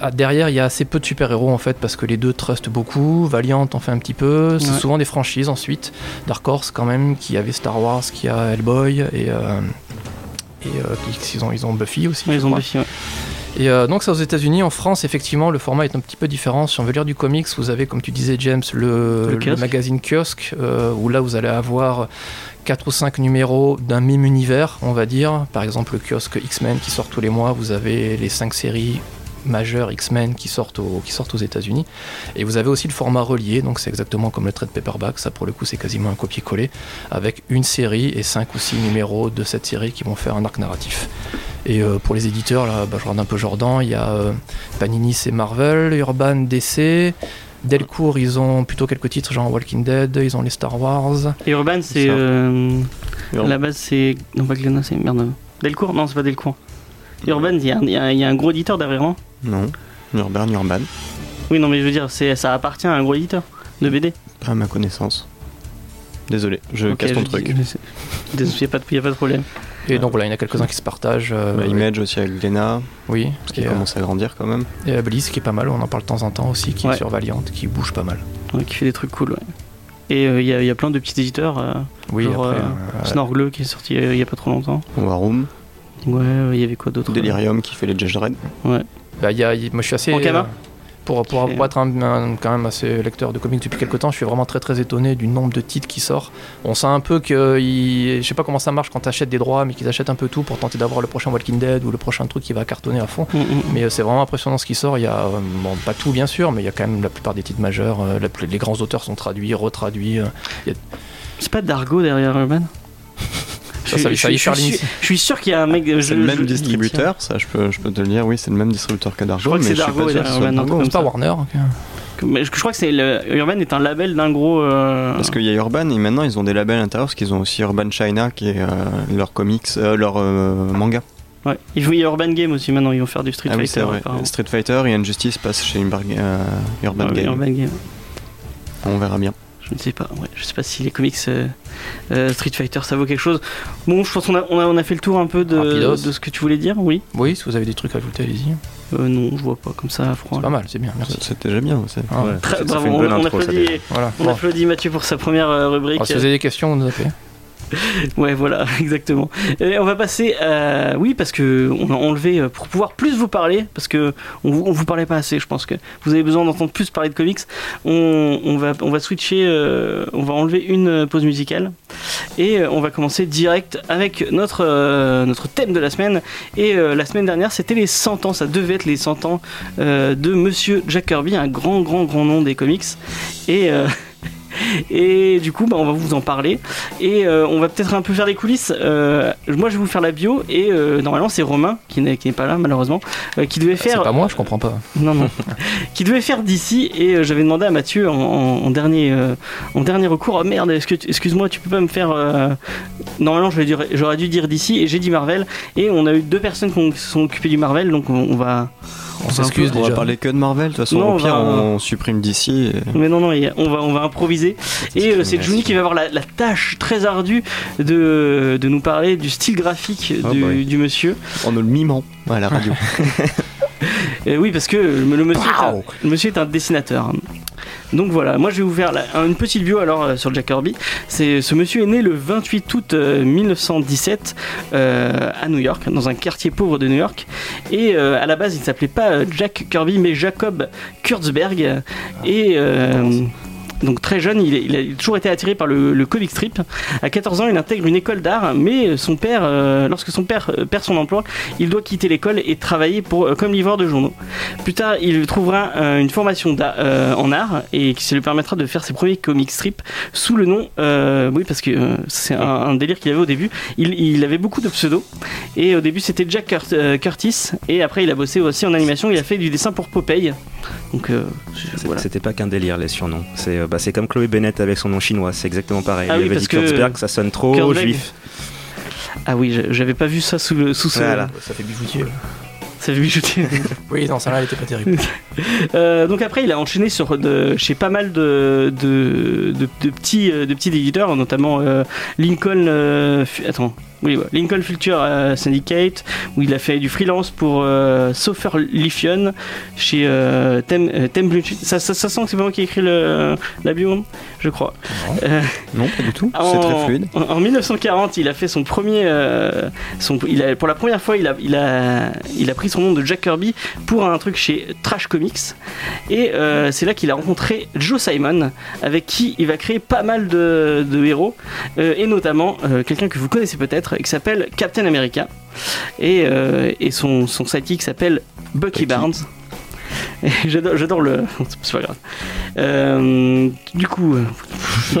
Ah, derrière, il y a assez peu de super-héros en fait, parce que les deux trustent beaucoup. Valiant en fait un petit peu. C'est souvent des franchises ensuite. Dark Horse, quand même, qui avait Star Wars, qui a Hellboy, et, euh, et euh, ils, ont, ils ont Buffy aussi. ils ont Buffy, et euh, donc ça aux États-Unis, en France effectivement le format est un petit peu différent. Si on veut lire du comics, vous avez comme tu disais James le, magazine kiosque euh, où là vous allez avoir 4 ou 5 numéros d'un même univers, on va dire. Par exemple le kiosque X-Men qui sort tous les mois, vous avez les 5 séries majeures X-Men qui sortent, aux, qui sortent aux États-Unis. Et vous avez aussi le format relié, donc c'est exactement comme le trade paperback, ça pour le coup c'est quasiment un copier-coller, avec une série et 5 ou 6 numéros de cette série qui vont faire un arc narratif. Et euh, pour les éditeurs, là, bah, je regarde un peu Jordan, il y a euh, Panini, c'est Marvel, Urban, DC. Delcourt, ils ont plutôt quelques titres, genre Walking Dead, ils ont les Star Wars. Et Urban, c'est. Euh, la base, c'est. Non, pas Glenna, c'est. Merde. Delcourt Non, c'est pas Delcourt. Urban, il y, a un gros éditeur derrière, non Non. Urban, Urban. Oui, non, mais je veux dire, ça appartient à un gros éditeur de BD Pas à ma connaissance. Désolé, je casse ton truc. Il n'y a, pas de problème. Et donc voilà, il y en a quelques-uns qui se partagent. Euh, bah, Image aussi avec Lena. Oui. Qui commence à grandir quand même. Et Bliss qui est pas mal, on en parle de temps en temps aussi, qui est sur Valiant, qui bouge pas mal. qui fait des trucs cool, ouais. Et euh, il y, a plein de petits éditeurs. Euh, oui, genre, après, Snorgle qui est sorti il y a pas trop longtemps. Warum. Ouais, il y avait quoi d'autre Delirium qui fait les Judge Dredd. Ouais. Bah, y a, moi je suis assez. Ankama Pour, pour, pour être un, un- quand même assez lecteur de comics depuis quelques temps, je suis vraiment très très étonné du nombre de titres qui sortent. On sent un peu que, je sais pas comment ça marche quand tu achètes des droits, mais qu'ils achètent un peu tout pour tenter d'avoir le prochain Walking Dead ou le prochain truc qui va cartonner à fond. Mm, mm. Mais euh, c'est vraiment impressionnant ce qui sort. Il y a, euh, bon, pas tout bien sûr, mais il y a quand même la plupart des titres majeurs. euh, la- les grands auteurs sont traduits, retraduits. C'est pas Dargo derrière Urban Ça, ça lui je, suis- l'initiative. je suis sûr qu'il y a un mec. C'est le même distributeur, ça je peux, je peux te le dire, oui, c'est le même distributeur que Dargo. Je crois que mais c'est Dargo pas et Urban, C'est pas. Warner. Mais je, je crois que c'est le Urban est un label d'un gros. euh, Parce qu'il y a Urban et maintenant ils ont des labels intérieurs parce qu'ils ont aussi Urban China qui est euh, leur comics, euh, leur euh, manga. Ouais. Ils jouent Urban Game aussi maintenant. Ils vont faire du Street ah oui, Fighter. vrai. Street Fighter et Injustice passent chez Urban, euh, Urban Ouais, Game. Urban Game. On verra bien. Je ne sais pas. Ouais, je sais pas si les comics euh, euh, Street Fighter ça vaut quelque chose. Bon, je pense qu'on a, on a, on a fait le tour un peu de, ce que tu voulais dire. Oui. Oui, si vous avez des trucs à ajouter, allez-y. Euh, non, je vois pas comme ça à froid. C'est pas mal, c'est bien, merci. C'était déjà bien. Ah, Ouais, bravo, fait on, applaudit. Voilà. on Bon. applaudit Mathieu pour sa première euh, rubrique. Alors, si vous avez des questions, on nous appelez. Ouais, voilà, exactement. On va passer à... Oui, parce que on a enlevé euh, pour pouvoir plus vous parler, parce que on vous, parlait pas assez, je pense que vous avez besoin d'entendre plus parler de comics. On, euh, va enlever une euh, pause musicale et on va commencer direct avec notre, thème de la semaine. Et la semaine dernière, c'était les 100 ans, ça devait être les 100 ans de Monsieur Jack Kirby, un grand, grand, grand nom des comics. Et... Et du coup, bah, on va vous en parler. Et euh, on va peut-être un peu faire les coulisses. Euh, moi, je vais vous faire la bio. Et euh, normalement, c'est Romain, qui n'est pas là, malheureusement, qui devait C'est faire. pas moi, je comprends pas. Non, non. qui devait faire d'ici. Et j'avais demandé à Mathieu en, en- en dernier, euh, en dernier recours Oh merde, excuse-moi, tu peux pas me faire. euh, Normalement, j'aurais dû, dire d'ici. Et j'ai dit Marvel. Et on a eu deux personnes qui se sont occupées du Marvel. Donc on, on va. On s'excuse On va parler que de Marvel, de toute façon, Non, au on pire va- on supprime d'ici. Et... Mais non, non, on va, on va improviser. Et euh, c'est Juni qui va avoir la, la tâche très ardue de, de nous parler du style graphique Oh du, boy. du monsieur. En le mimant à la radio. Et oui, parce que le, le monsieur, est un, le monsieur est un dessinateur. Donc voilà, moi je vais vous faire une petite bio alors euh, sur Jack Kirby. C'est ce monsieur est né le 28 août euh, 1917 euh, à New York, dans un quartier pauvre de New York. Et euh, à la base, il s'appelait pas euh, Jack Kirby, mais Jacob Kurtzberg. Et euh, donc très jeune, il, il a toujours été attiré par le, le comic strip. À 14 ans, il intègre une école d'art, mais son père, euh, lorsque son père euh, perd son emploi, il doit quitter l'école et travailler pour, euh, comme livreur de journaux. Plus tard, il trouvera euh, une formation euh, en art et qui lui permettra de faire ses premiers comic strips sous le nom, euh, oui parce que euh, c'est un, un délire qu'il avait au début. Il, il avait beaucoup de pseudos et au début c'était Jack Curt- euh, Curtis et après il a bossé aussi en animation. Il a fait du dessin pour Popeye. Donc euh, voilà. C'était pas qu'un délire les surnoms. C'est euh, bah, c'est comme Chloé Bennett avec son nom chinois, c'est exactement pareil. Ah Il oui, avait dit que- Kurtzberg, ça sonne trop juif. Ah oui, j'avais pas vu ça sous le sous ce. Voilà. Ça fait bijoutier. Ça fait bijoutier. Oui, non, ça là, elle était pas terrible. Euh, donc après, il a enchaîné sur de, chez pas mal de, de, de- de petits, euh, de petits éditeurs, notamment euh, Lincoln. euh, fu- attends. Oui, ouais, Lincoln Future euh, Syndicate, où il a fait du freelance pour euh, Sofer Lithium chez euh, Tem, euh, Tem. Ça, ça, ça sent que c'est pas moi qui ai écrit le, la bio, je crois. Euh, Non, pas du tout. C'est en, très fluide. en- en 1940, il a fait son premier. son, il a, pour la première fois, il a, il, a, il a pris son nom de Jack Kirby pour un truc chez Trash Comics. Et c'est là qu'il a rencontré Joe Simon, avec qui il va créer pas mal de, de héros, et notamment quelqu'un que vous connaissez peut-être, qui s'appelle Captain America. Et, euh, et son, son sidekick s'appelle Bucky, Bucky. Barnes. J'adore, j'adore le. C'est pas grave. Euh, du coup. euh,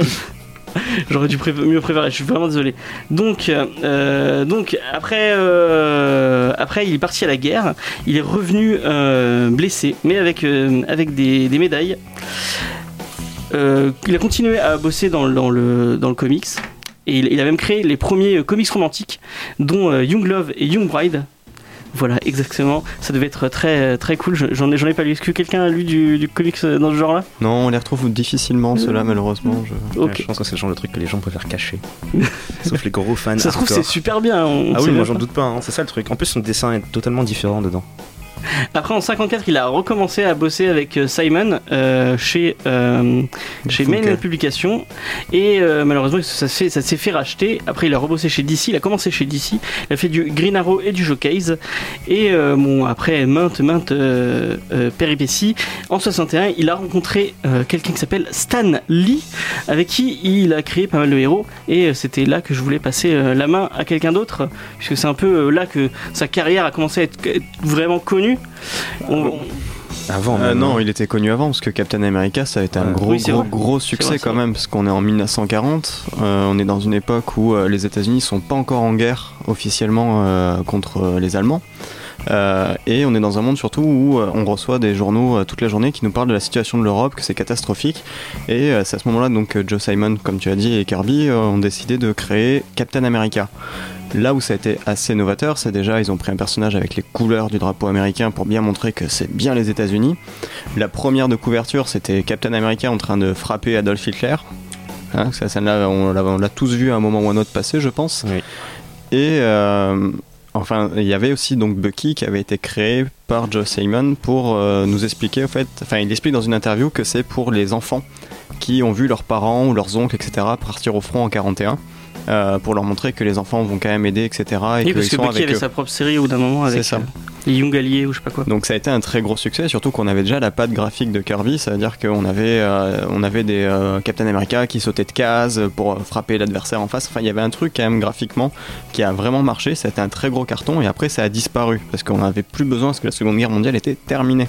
J'aurais dû pré- mieux préparer, je suis vraiment désolé. Donc, euh, donc après, euh, après, il est parti à la guerre. Il est revenu euh, blessé, mais avec, avec des, des médailles. Il a continué à bosser dans, le- dans le, dans le comics. Et il, il a même créé les premiers euh, comics romantiques, dont euh, Young Love et Young Bride. Voilà, exactement. Ça devait être très, très cool. Je- J'en ai, j'en ai pas lu. Est-ce que quelqu'un a lu du, du comics euh, dans ce genre-là? Non, on les retrouve difficilement, ceux-là, malheureusement. Je... Ok. Ouais, je pense que c'est le genre de truc que les gens préfèrent cacher. Sauf les gros fans. Ça se trouve, c'est super bien. on- Ah oui, moi j'en doute pas, hein. c'est ça le truc. En plus, son dessin est totalement différent dedans. Après, en 54, il a recommencé à bosser avec euh, Simon euh, chez, euh, chez Funkel. Mainline Publications. Et euh, malheureusement, ça s'est fait, ça fait racheter. Après, il a rebossé chez DC. Il a commencé chez DC. Il a fait du Green Arrow et du Showcase. Et bon, après maintes, maintes péripéties, en 61, il a rencontré quelqu'un qui s'appelle Stan Lee, avec qui il a créé pas mal de héros. Et c'était là que je voulais passer la main à quelqu'un d'autre, puisque c'est un peu là que sa carrière a commencé à être, être vraiment connue. On- Avant, Euh, non, il était connu avant parce que Captain America ça a été un gros Oui, gros succès vrai, quand même parce qu'on est en 1940, euh, on est dans une époque où euh, les États-Unis sont pas encore en guerre officiellement contre les Allemands. Euh, et on est dans un monde surtout où euh, on reçoit des journaux euh, toute la journée qui nous parlent de la situation de l'Europe, que c'est catastrophique. Et c'est à ce moment-là donc que Joe Simon, comme tu as dit, et Kirby ont décidé de créer Captain America. Là où ça a été assez novateur, c'est déjà ils ont pris un personnage avec les couleurs du drapeau américain pour bien montrer que c'est bien les États-Unis. La première de couverture, c'était Captain America en train de frapper Adolf Hitler. Hein, cette scène-là, on l'a- tous vu à un moment ou à un autre passé, je pense. Oui. Et euh, enfin, il y avait aussi donc Bucky qui avait été créé par Joe Simon pour euh, nous expliquer, en fait, enfin, il explique dans une interview que c'est pour les enfants qui ont vu leurs parents ou leurs oncles, etc., partir au front en 41. Euh, pour leur montrer que les enfants vont quand même aider, etc. Et Oui, parce que avec avait eux. sa propre série au bout d'un moment C'est avec ça. Euh, les Young Alliés ou je sais pas quoi. Donc ça a été un très gros succès, surtout qu'on avait déjà la patte graphique de Kirby, ça veut dire qu'on avait, euh, on avait des euh, Captain America qui sautaient de cases pour euh, frapper l'adversaire en face. Enfin, il y avait un truc quand même graphiquement qui a vraiment marché, ça a été un très gros carton et après ça a disparu parce qu'on n'avait plus besoin parce que la Seconde Guerre mondiale était terminée.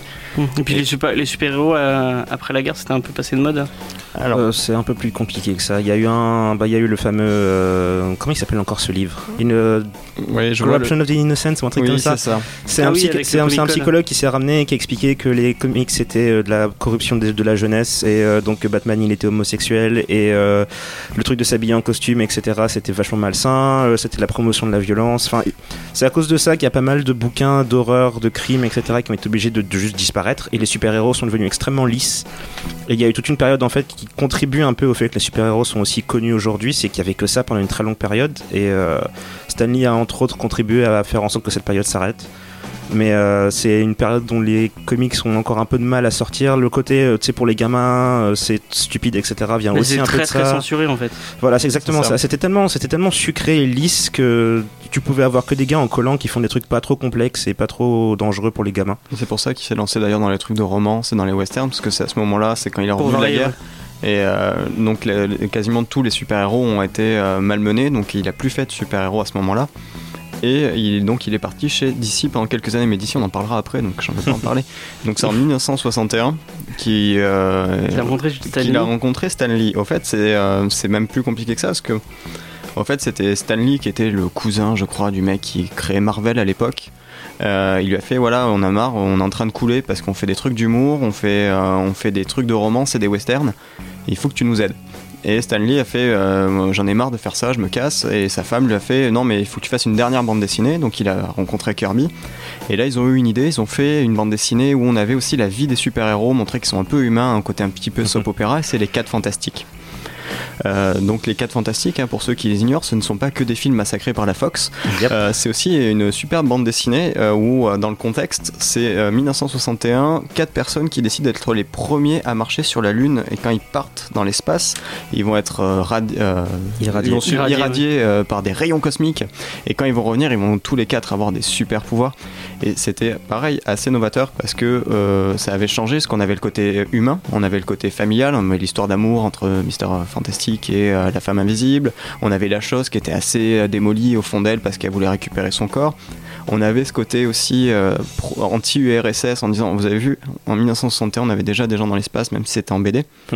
Et puis les super les super héros après la guerre c'était un peu passé de mode. Alors, Euh, c'est un peu plus compliqué que ça. Il y a eu un, bah, il y a eu le fameux, euh, comment il s'appelle encore ce livre? Oui, je vois. le- Corruption of the Innocence ou un truc Oui, comme ça. c'est ça. C'est un, oui, psy- un- psychologue qui s'est ramené et qui a expliqué que les comics c'était euh, de la corruption de, de la jeunesse et euh, donc Batman il était homosexuel et euh, le truc de s'habiller en costume etc c'était vachement malsain, euh, c'était la promotion de la violence. Enfin, c'est à cause de ça qu'il y a pas mal de bouquins d'horreur, de crimes etc qui ont été obligés de, de juste disparaître et les super-héros sont devenus extrêmement lisses. Et il y a eu toute une période en fait qui contribue un peu au fait que les super-héros sont aussi connus aujourd'hui, c'est qu'il y avait que ça pendant une très longue période et euh, Stanley a entre autres contribué à faire en sorte que cette période s'arrête. Mais euh, c'est une période dont les comics ont encore un peu de mal à sortir. Le côté, euh, tu sais, pour les gamins, euh, c'est stupide, etc. vient Mais aussi c'est un peu très de très ça. censuré en fait. Voilà, c'est exactement ça. ça. C'était tellement, c'était tellement sucré et lisse que tu pouvais avoir que des gars en collant qui font des trucs pas trop complexes et pas trop dangereux pour les gamins. C'est pour ça qu'il s'est lancé d'ailleurs dans les trucs de romance et dans les westerns, parce que c'est à ce moment-là, c'est quand il est revenu de la guerre. Et euh, donc quasiment tous les super-héros ont été euh, malmenés, donc il a plus fait de super-héros à ce moment-là. Et il, donc il est parti chez DC pendant quelques années, mais DC on en parlera après, donc j'en vais pas en parler. Donc c'est en 1961 qu'il euh, Il a rencontré Stanley. qu'il a rencontré Stanley. Au fait, c'est euh, c'est même plus compliqué que ça parce que en fait, c'était Stanley qui était le cousin, je crois, du mec qui créait Marvel à l'époque. Euh, il lui a fait voilà, on a marre, on est en train de couler parce qu'on fait des trucs d'humour, on fait euh, on fait des trucs de romance et des westerns. Il faut que tu nous aides. Et Stanley a fait euh, j'en ai marre de faire ça, je me casse. Et sa femme lui a fait non mais il faut que tu fasses une dernière bande dessinée. Donc il a rencontré Kirby. Et là ils ont eu une idée, ils ont fait une bande dessinée où on avait aussi la vie des super-héros, montrer qu'ils sont un peu humains, un côté un petit peu soap opéra. Et c'est les 4 fantastiques. Euh, donc les 4 fantastiques, hein, pour ceux qui les ignorent, ce ne sont pas que des films massacrés par la Fox. Yep. Euh, c'est aussi une superbe bande dessinée euh, où, dans le contexte, c'est euh, 1961, quatre personnes qui décident d'être les premiers à marcher sur la Lune et quand ils partent dans l'espace, ils vont être euh, radi- euh, Irradiés. ils vont su- Irradiés, irradiés, euh, par des rayons cosmiques et quand ils vont revenir, ils vont tous les quatre avoir des super pouvoirs. Et c'était pareil, assez novateur parce que euh, ça avait changé ce qu'on avait le côté humain, on avait le côté familial, on avait l'histoire d'amour entre Mister Fantastique et euh, la femme invisible, on avait la chose qui était assez euh, démolie au fond d'elle parce qu'elle voulait récupérer son corps. On avait ce côté aussi euh, anti-URSS en disant, vous avez vu, en 1961, on avait déjà des gens dans l'espace, même si c'était en BD.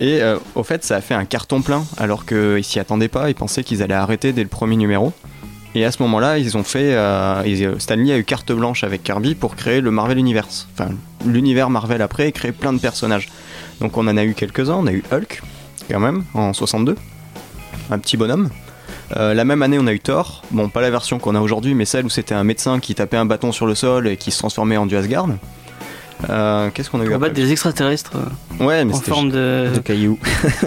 et euh, au fait, ça a fait un carton plein, alors qu'ils s'y attendaient pas, ils pensaient qu'ils allaient arrêter dès le premier numéro. Et à ce moment-là, ils ont fait. euh, ils- Stanley a eu carte blanche avec Kirby pour créer le Marvel Universe. Enfin, l'univers Marvel après et créer plein de personnages. Donc on en a eu quelques-uns. On a eu Hulk, quand même, en 62. Un petit bonhomme. Euh, la même année, on a eu Thor. Bon, pas la version qu'on a aujourd'hui, mais celle où c'était un médecin qui tapait un bâton sur le sol et qui se transformait en dieu Asgard. Euh, Qu'est-ce qu'on a eu battre des extraterrestres euh, Ouais, mais en forme de. De cailloux.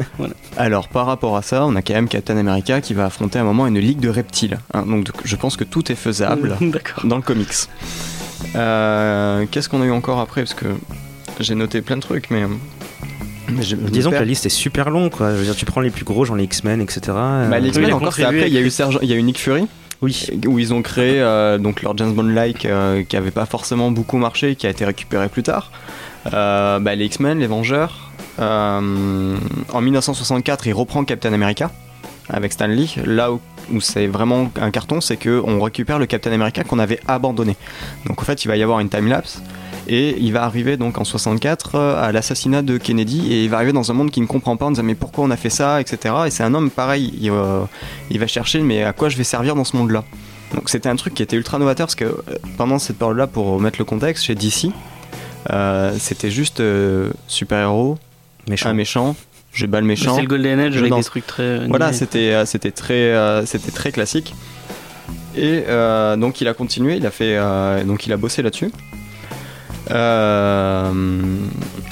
alors, par rapport à ça, on a quand même Captain America qui va affronter à un moment une ligue de reptiles. hein. donc, je pense que tout est faisable dans le comics. Euh, Qu'est-ce qu'on a eu encore après? Parce que j'ai noté plein de trucs, mais. Mais je- je me Disons que la liste est super longue, quoi. Je veux dire, tu prends les plus gros, genre les X-Men, etc. Bah, Euh, les Oui, X-Men, encore, c'est après. Il y a eu avec- Serge, il y a eu Nick Fury, oui. où ils ont créé euh, donc leur James Bond-like euh, qui avait pas forcément beaucoup marché, qui a été récupéré plus tard. Euh, bah, les X-Men, les Vengeurs. Euh, en 1964, il reprend Captain America avec Stan Lee. Là où, où c'est vraiment un carton, c'est que on récupère le Captain America qu'on avait abandonné. Donc en fait, il va y avoir une time-lapse. Et il va arriver donc en 64 euh, à l'assassinat de Kennedy et il va arriver dans un monde qui ne comprend pas en disant mais pourquoi on a fait ça etc et c'est un homme pareil il, euh, il va chercher mais à quoi je vais servir dans ce monde là donc c'était un truc qui était ultra novateur parce que euh, pendant cette période là pour mettre le contexte chez DC euh, c'était juste euh, super héros Méchant. un méchant je bats le méchant C'est le Golden Age avec des trucs très. euh, voilà, c'était euh, c'était très euh, c'était très classique. Et euh, donc il a continué, il a fait euh, donc il a bossé là-dessus. Euh,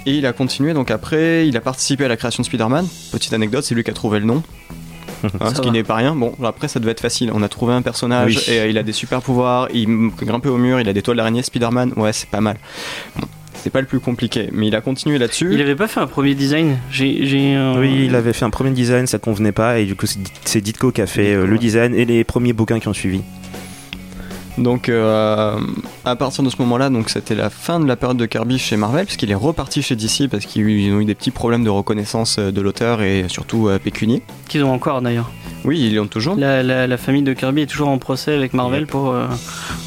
et il a continué donc après, il a participé à la création de Spider-Man. Petite anecdote, c'est lui qui a trouvé le nom. Hein, ce qui n'est pas rien. Bon, après ça devait être facile. On a trouvé un personnage Oui. et euh, il a des super pouvoirs. Il grimpe au mur, il a des toiles d'araignée. Spider-Man, ouais, c'est pas mal. Bon, c'est pas le plus compliqué, mais il a continué là-dessus. Il avait pas fait un premier design? J'ai. euh, Oui, il avait fait un premier design, ça convenait pas, et du coup, c'est c'est Ditko qui a fait euh, le design et les premiers bouquins qui ont suivi. Donc euh, à partir de ce moment-là, donc c'était la fin de la période de Kirby chez Marvel, puisqu'il est reparti chez DC parce qu'ils ont eu des petits problèmes de reconnaissance euh, de l'auteur et surtout euh, pécunier. Qu'ils ont encore d'ailleurs. Oui, ils l'ont toujours La, la, la famille de Kirby est toujours en procès avec Marvel pour. euh,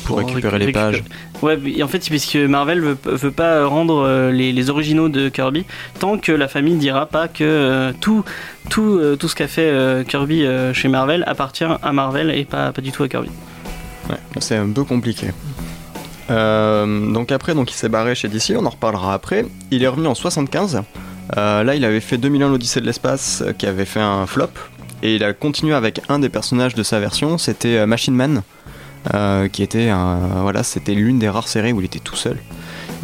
pour récupérer les pages. Ouais, mais en fait, c'est parce que Marvel veut, veut pas rendre les, les originaux de Kirby tant que la famille dira pas que tout, tout, tout ce qu'a fait Kirby chez Marvel appartient à Marvel et pas, pas du tout à Kirby. Ouais, c'est un peu compliqué. Euh, donc après, donc il s'est barré chez DC, on en reparlera après. Il est revenu en 75. Euh, là, il avait fait 2001 l'Odyssée de l'espace, euh, qui avait fait un flop. Et il a continué avec un des personnages de sa version, c'était Machine Man, qui était un, voilà, c'était l'une des rares séries où il était tout seul.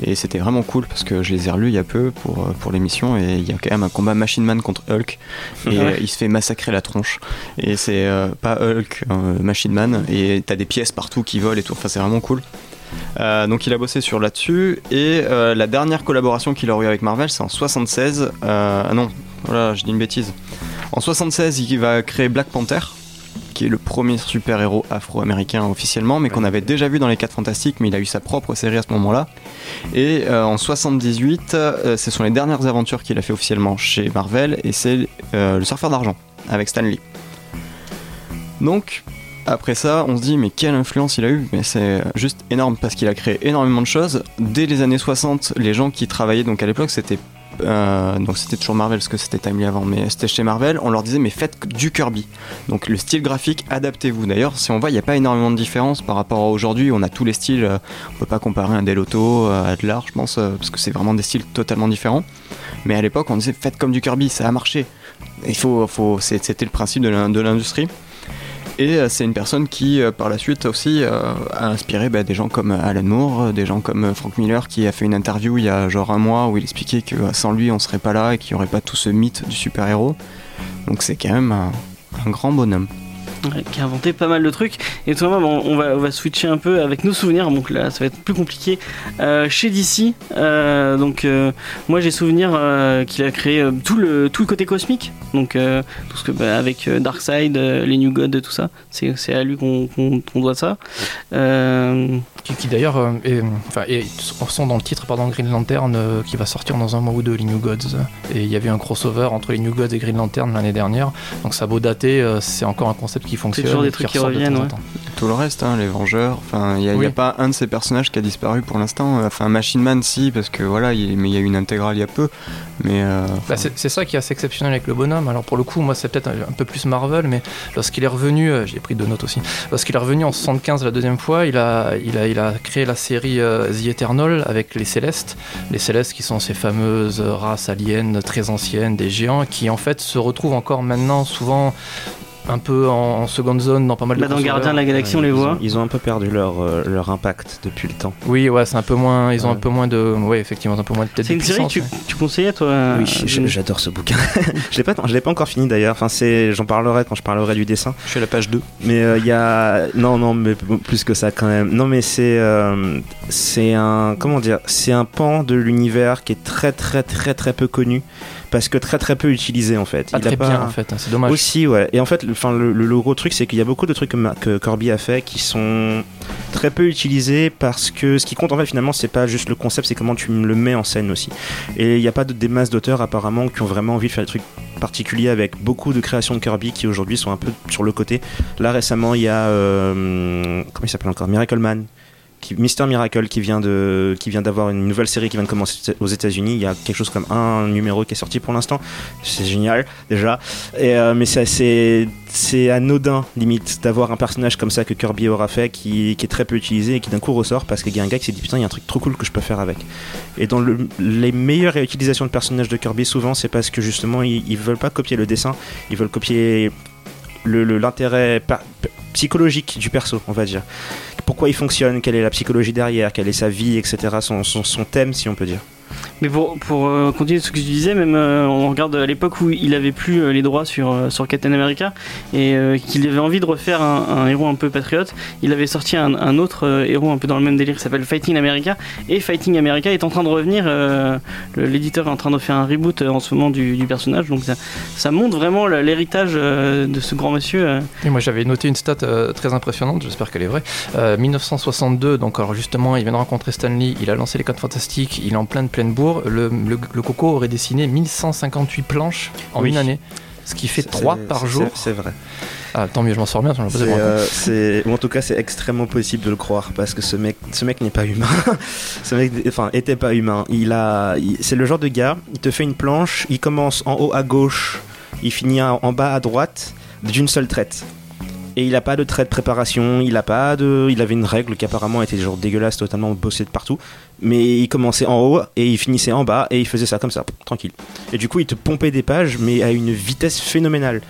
Et c'était vraiment cool parce que je les ai relus il y a peu pour, euh, pour l'émission. Et il y a quand même un combat Machine Man contre Hulk. Et Ouais. il se fait massacrer la tronche. Et c'est euh, pas Hulk, euh, Machine Man. Et t'as des pièces partout qui volent et tout. Enfin, c'est vraiment cool. Euh, donc il a bossé sur là-dessus. Et euh, la dernière collaboration qu'il a eu avec Marvel c'est en 76 euh, ah non. Voilà je dis une bêtise. En 76 il va créer Black Panther qui est le premier super-héros afro-américain officiellement mais qu'on avait déjà vu dans les 4 Fantastiques mais il a eu sa propre série à ce moment-là et euh, en 78 euh, ce sont les dernières aventures qu'il a fait officiellement chez Marvel et c'est euh, le surfeur d'argent avec Stan Lee donc après ça, on se dit mais quelle influence il a eu? Mais c'est juste énorme parce qu'il a créé énormément de choses. Dès les années 60, les gens qui travaillaient donc à l'époque, c'était euh, donc c'était toujours Marvel parce que c'était Timely avant, mais c'était chez Marvel. On leur disait mais faites du Kirby. Donc le style graphique, adaptez-vous. D'ailleurs, si on voit, il n'y a pas énormément de différence par rapport à aujourd'hui. On a tous les styles. euh, on peut pas comparer un Delotto à Adler, je pense, euh, parce que c'est vraiment des styles totalement différents. Mais à l'époque, on disait faites comme du Kirby, ça a marché. Il c'était le principe de l'industrie. Et euh, c'est une personne qui, euh, par la suite aussi, euh, a inspiré bah, des gens comme Alan Moore, des gens comme Frank Miller, qui a fait une interview il y a genre un mois où il expliquait que euh, sans lui, on serait pas là et qu'il n'y aurait pas tout ce mythe du super-héros. Donc c'est quand même un grand bonhomme. Qui a inventé pas mal de trucs. Et tout on, on va, on va switcher un peu avec nos souvenirs. Donc là, ça va être plus compliqué. Euh, chez DC, euh, donc euh, moi j'ai souvenir qu'il a créé tout le tout le côté cosmique. Donc tout ce que bah, avec Darkseid, les New Gods, tout ça. C'est à lui qu'on doit ça. Qui, qui d'ailleurs euh, est- enfin, sont dans le titre pardon, Green Lantern euh, qui va sortir dans un mois ou deux, les New Gods. Et il y avait un crossover entre les New Gods et Green Lantern l'année dernière. Donc ça a beau dater, euh, c'est encore un concept qui fonctionne. toujours des trucs qui de reviennent, temps en ouais. temps. Tout le reste, hein, les Vengeurs, enfin, il n'y a, pas un de ces personnages qui a disparu pour l'instant. Enfin, Machine Man, si, parce que voilà, il, mais il y a eu une intégrale il y a peu. Mais euh, Bah, c'est c'est ça qui est assez exceptionnel avec le bonhomme. Alors pour le coup, moi c'est peut-être un, un peu plus Marvel, mais lorsqu'il est revenu, euh, j'ai pris deux notes aussi. Lorsqu'il est revenu en 75 la deuxième fois, il a, il a, il a créé la série euh, The Eternal avec les Célestes. Les Célestes qui sont ces fameuses races aliens très anciennes, des géants, qui en fait se retrouvent encore maintenant souvent un peu en, seconde zone dans pas mal de bah, Dans Gardien de la Galaxie, on les voit. Ils ont, un peu perdu leur, leur impact depuis le temps. Oui, ouais, c'est un peu moins. Ils ont un peu moins de. Oui, effectivement, un peu moins de tête C'est une série que tu, tu, conseillais, toi Oui, j'adore ce bouquin. je l'ai pas, je l'ai pas encore fini d'ailleurs. Enfin, c'est, j'en parlerai quand je parlerai du dessin. Je suis à la page 2. Mais il y a. Non, non, mais plus que ça quand même. Non, mais c'est. c'est un. Comment dire C'est un pan de l'univers qui est très, très, très, très peu connu parce que très très peu utilisé en fait. il très pas... bien en fait, hein, c'est dommage. Aussi ouais. Et en fait, enfin le, le, gros truc c'est qu'il y a beaucoup de trucs que, que, Corby a fait qui sont très peu utilisés parce que ce qui compte en fait finalement c'est pas juste le concept, c'est comment tu le mets en scène aussi. Et il n'y a pas de, des masses d'auteurs apparemment qui ont vraiment envie de faire des trucs particuliers avec beaucoup de créations de Kirby qui aujourd'hui sont un peu sur le côté. Là récemment il y a euh, comment il s'appelle encore? Miracle Man Mister Miracle qui vient de qui vient d'avoir une nouvelle série qui vient de commencer aux États-Unis. Il y a quelque chose comme un numéro qui est sorti pour l'instant. C'est génial déjà. Euh, mais c'est anodin limite d'avoir un personnage comme ça que Kirby aura fait qui, qui est très peu utilisé et qui d'un coup ressort parce qu'il y a un gars qui s'est dit putain il y a un truc trop cool que je peux faire avec. Et dans le, les meilleures réutilisations de personnages de Kirby souvent c'est parce que justement ils, ils veulent pas copier le dessin, ils veulent copier l'intérêt psychologique du perso, on va dire. Pourquoi il fonctionne, quelle est la psychologie derrière, quelle est sa vie, etc. son, son thème, si on peut dire. Mais pour, pour euh, continuer ce que tu disais, même euh, on regarde à l'époque où il avait plus euh, les droits sur, sur Captain America et qu'il avait envie de refaire un, héros un peu patriote, il avait sorti un, autre héros un peu dans le même délire qui s'appelle Fighting America. Et Fighting America est en train de revenir, l'éditeur est en train de faire un reboot en ce moment du, personnage, donc ça, ça montre vraiment l'héritage de ce grand monsieur. Et moi j'avais noté une stat très impressionnante, j'espère qu'elle est vraie. 1962, donc alors justement il vient de rencontrer Stanley, il a lancé les codes fantastiques, il est en pleine pleine bourre le, le, Coco aurait dessiné 1158 planches en une année, ce qui fait 3 par jour. C'est vrai. Ah, tant mieux, je m'en sors bien. Euh, ou en tout cas, c'est extrêmement possible de le croire parce que ce mec, ce mec n'est pas humain. ce mec, enfin, était pas humain. Il a, c'est le genre de gars. Il te fait une planche. Il commence en haut à gauche. Il finit en bas à droite d'une seule traite et il a pas de trait de préparation, il a pas de, il avait une règle qui apparemment était genre dégueulasse, totalement bossée de partout, mais il commençait en haut et il finissait en bas et il faisait ça comme ça, tranquille. Et du coup, il te pompait des pages, mais à une vitesse phénoménale.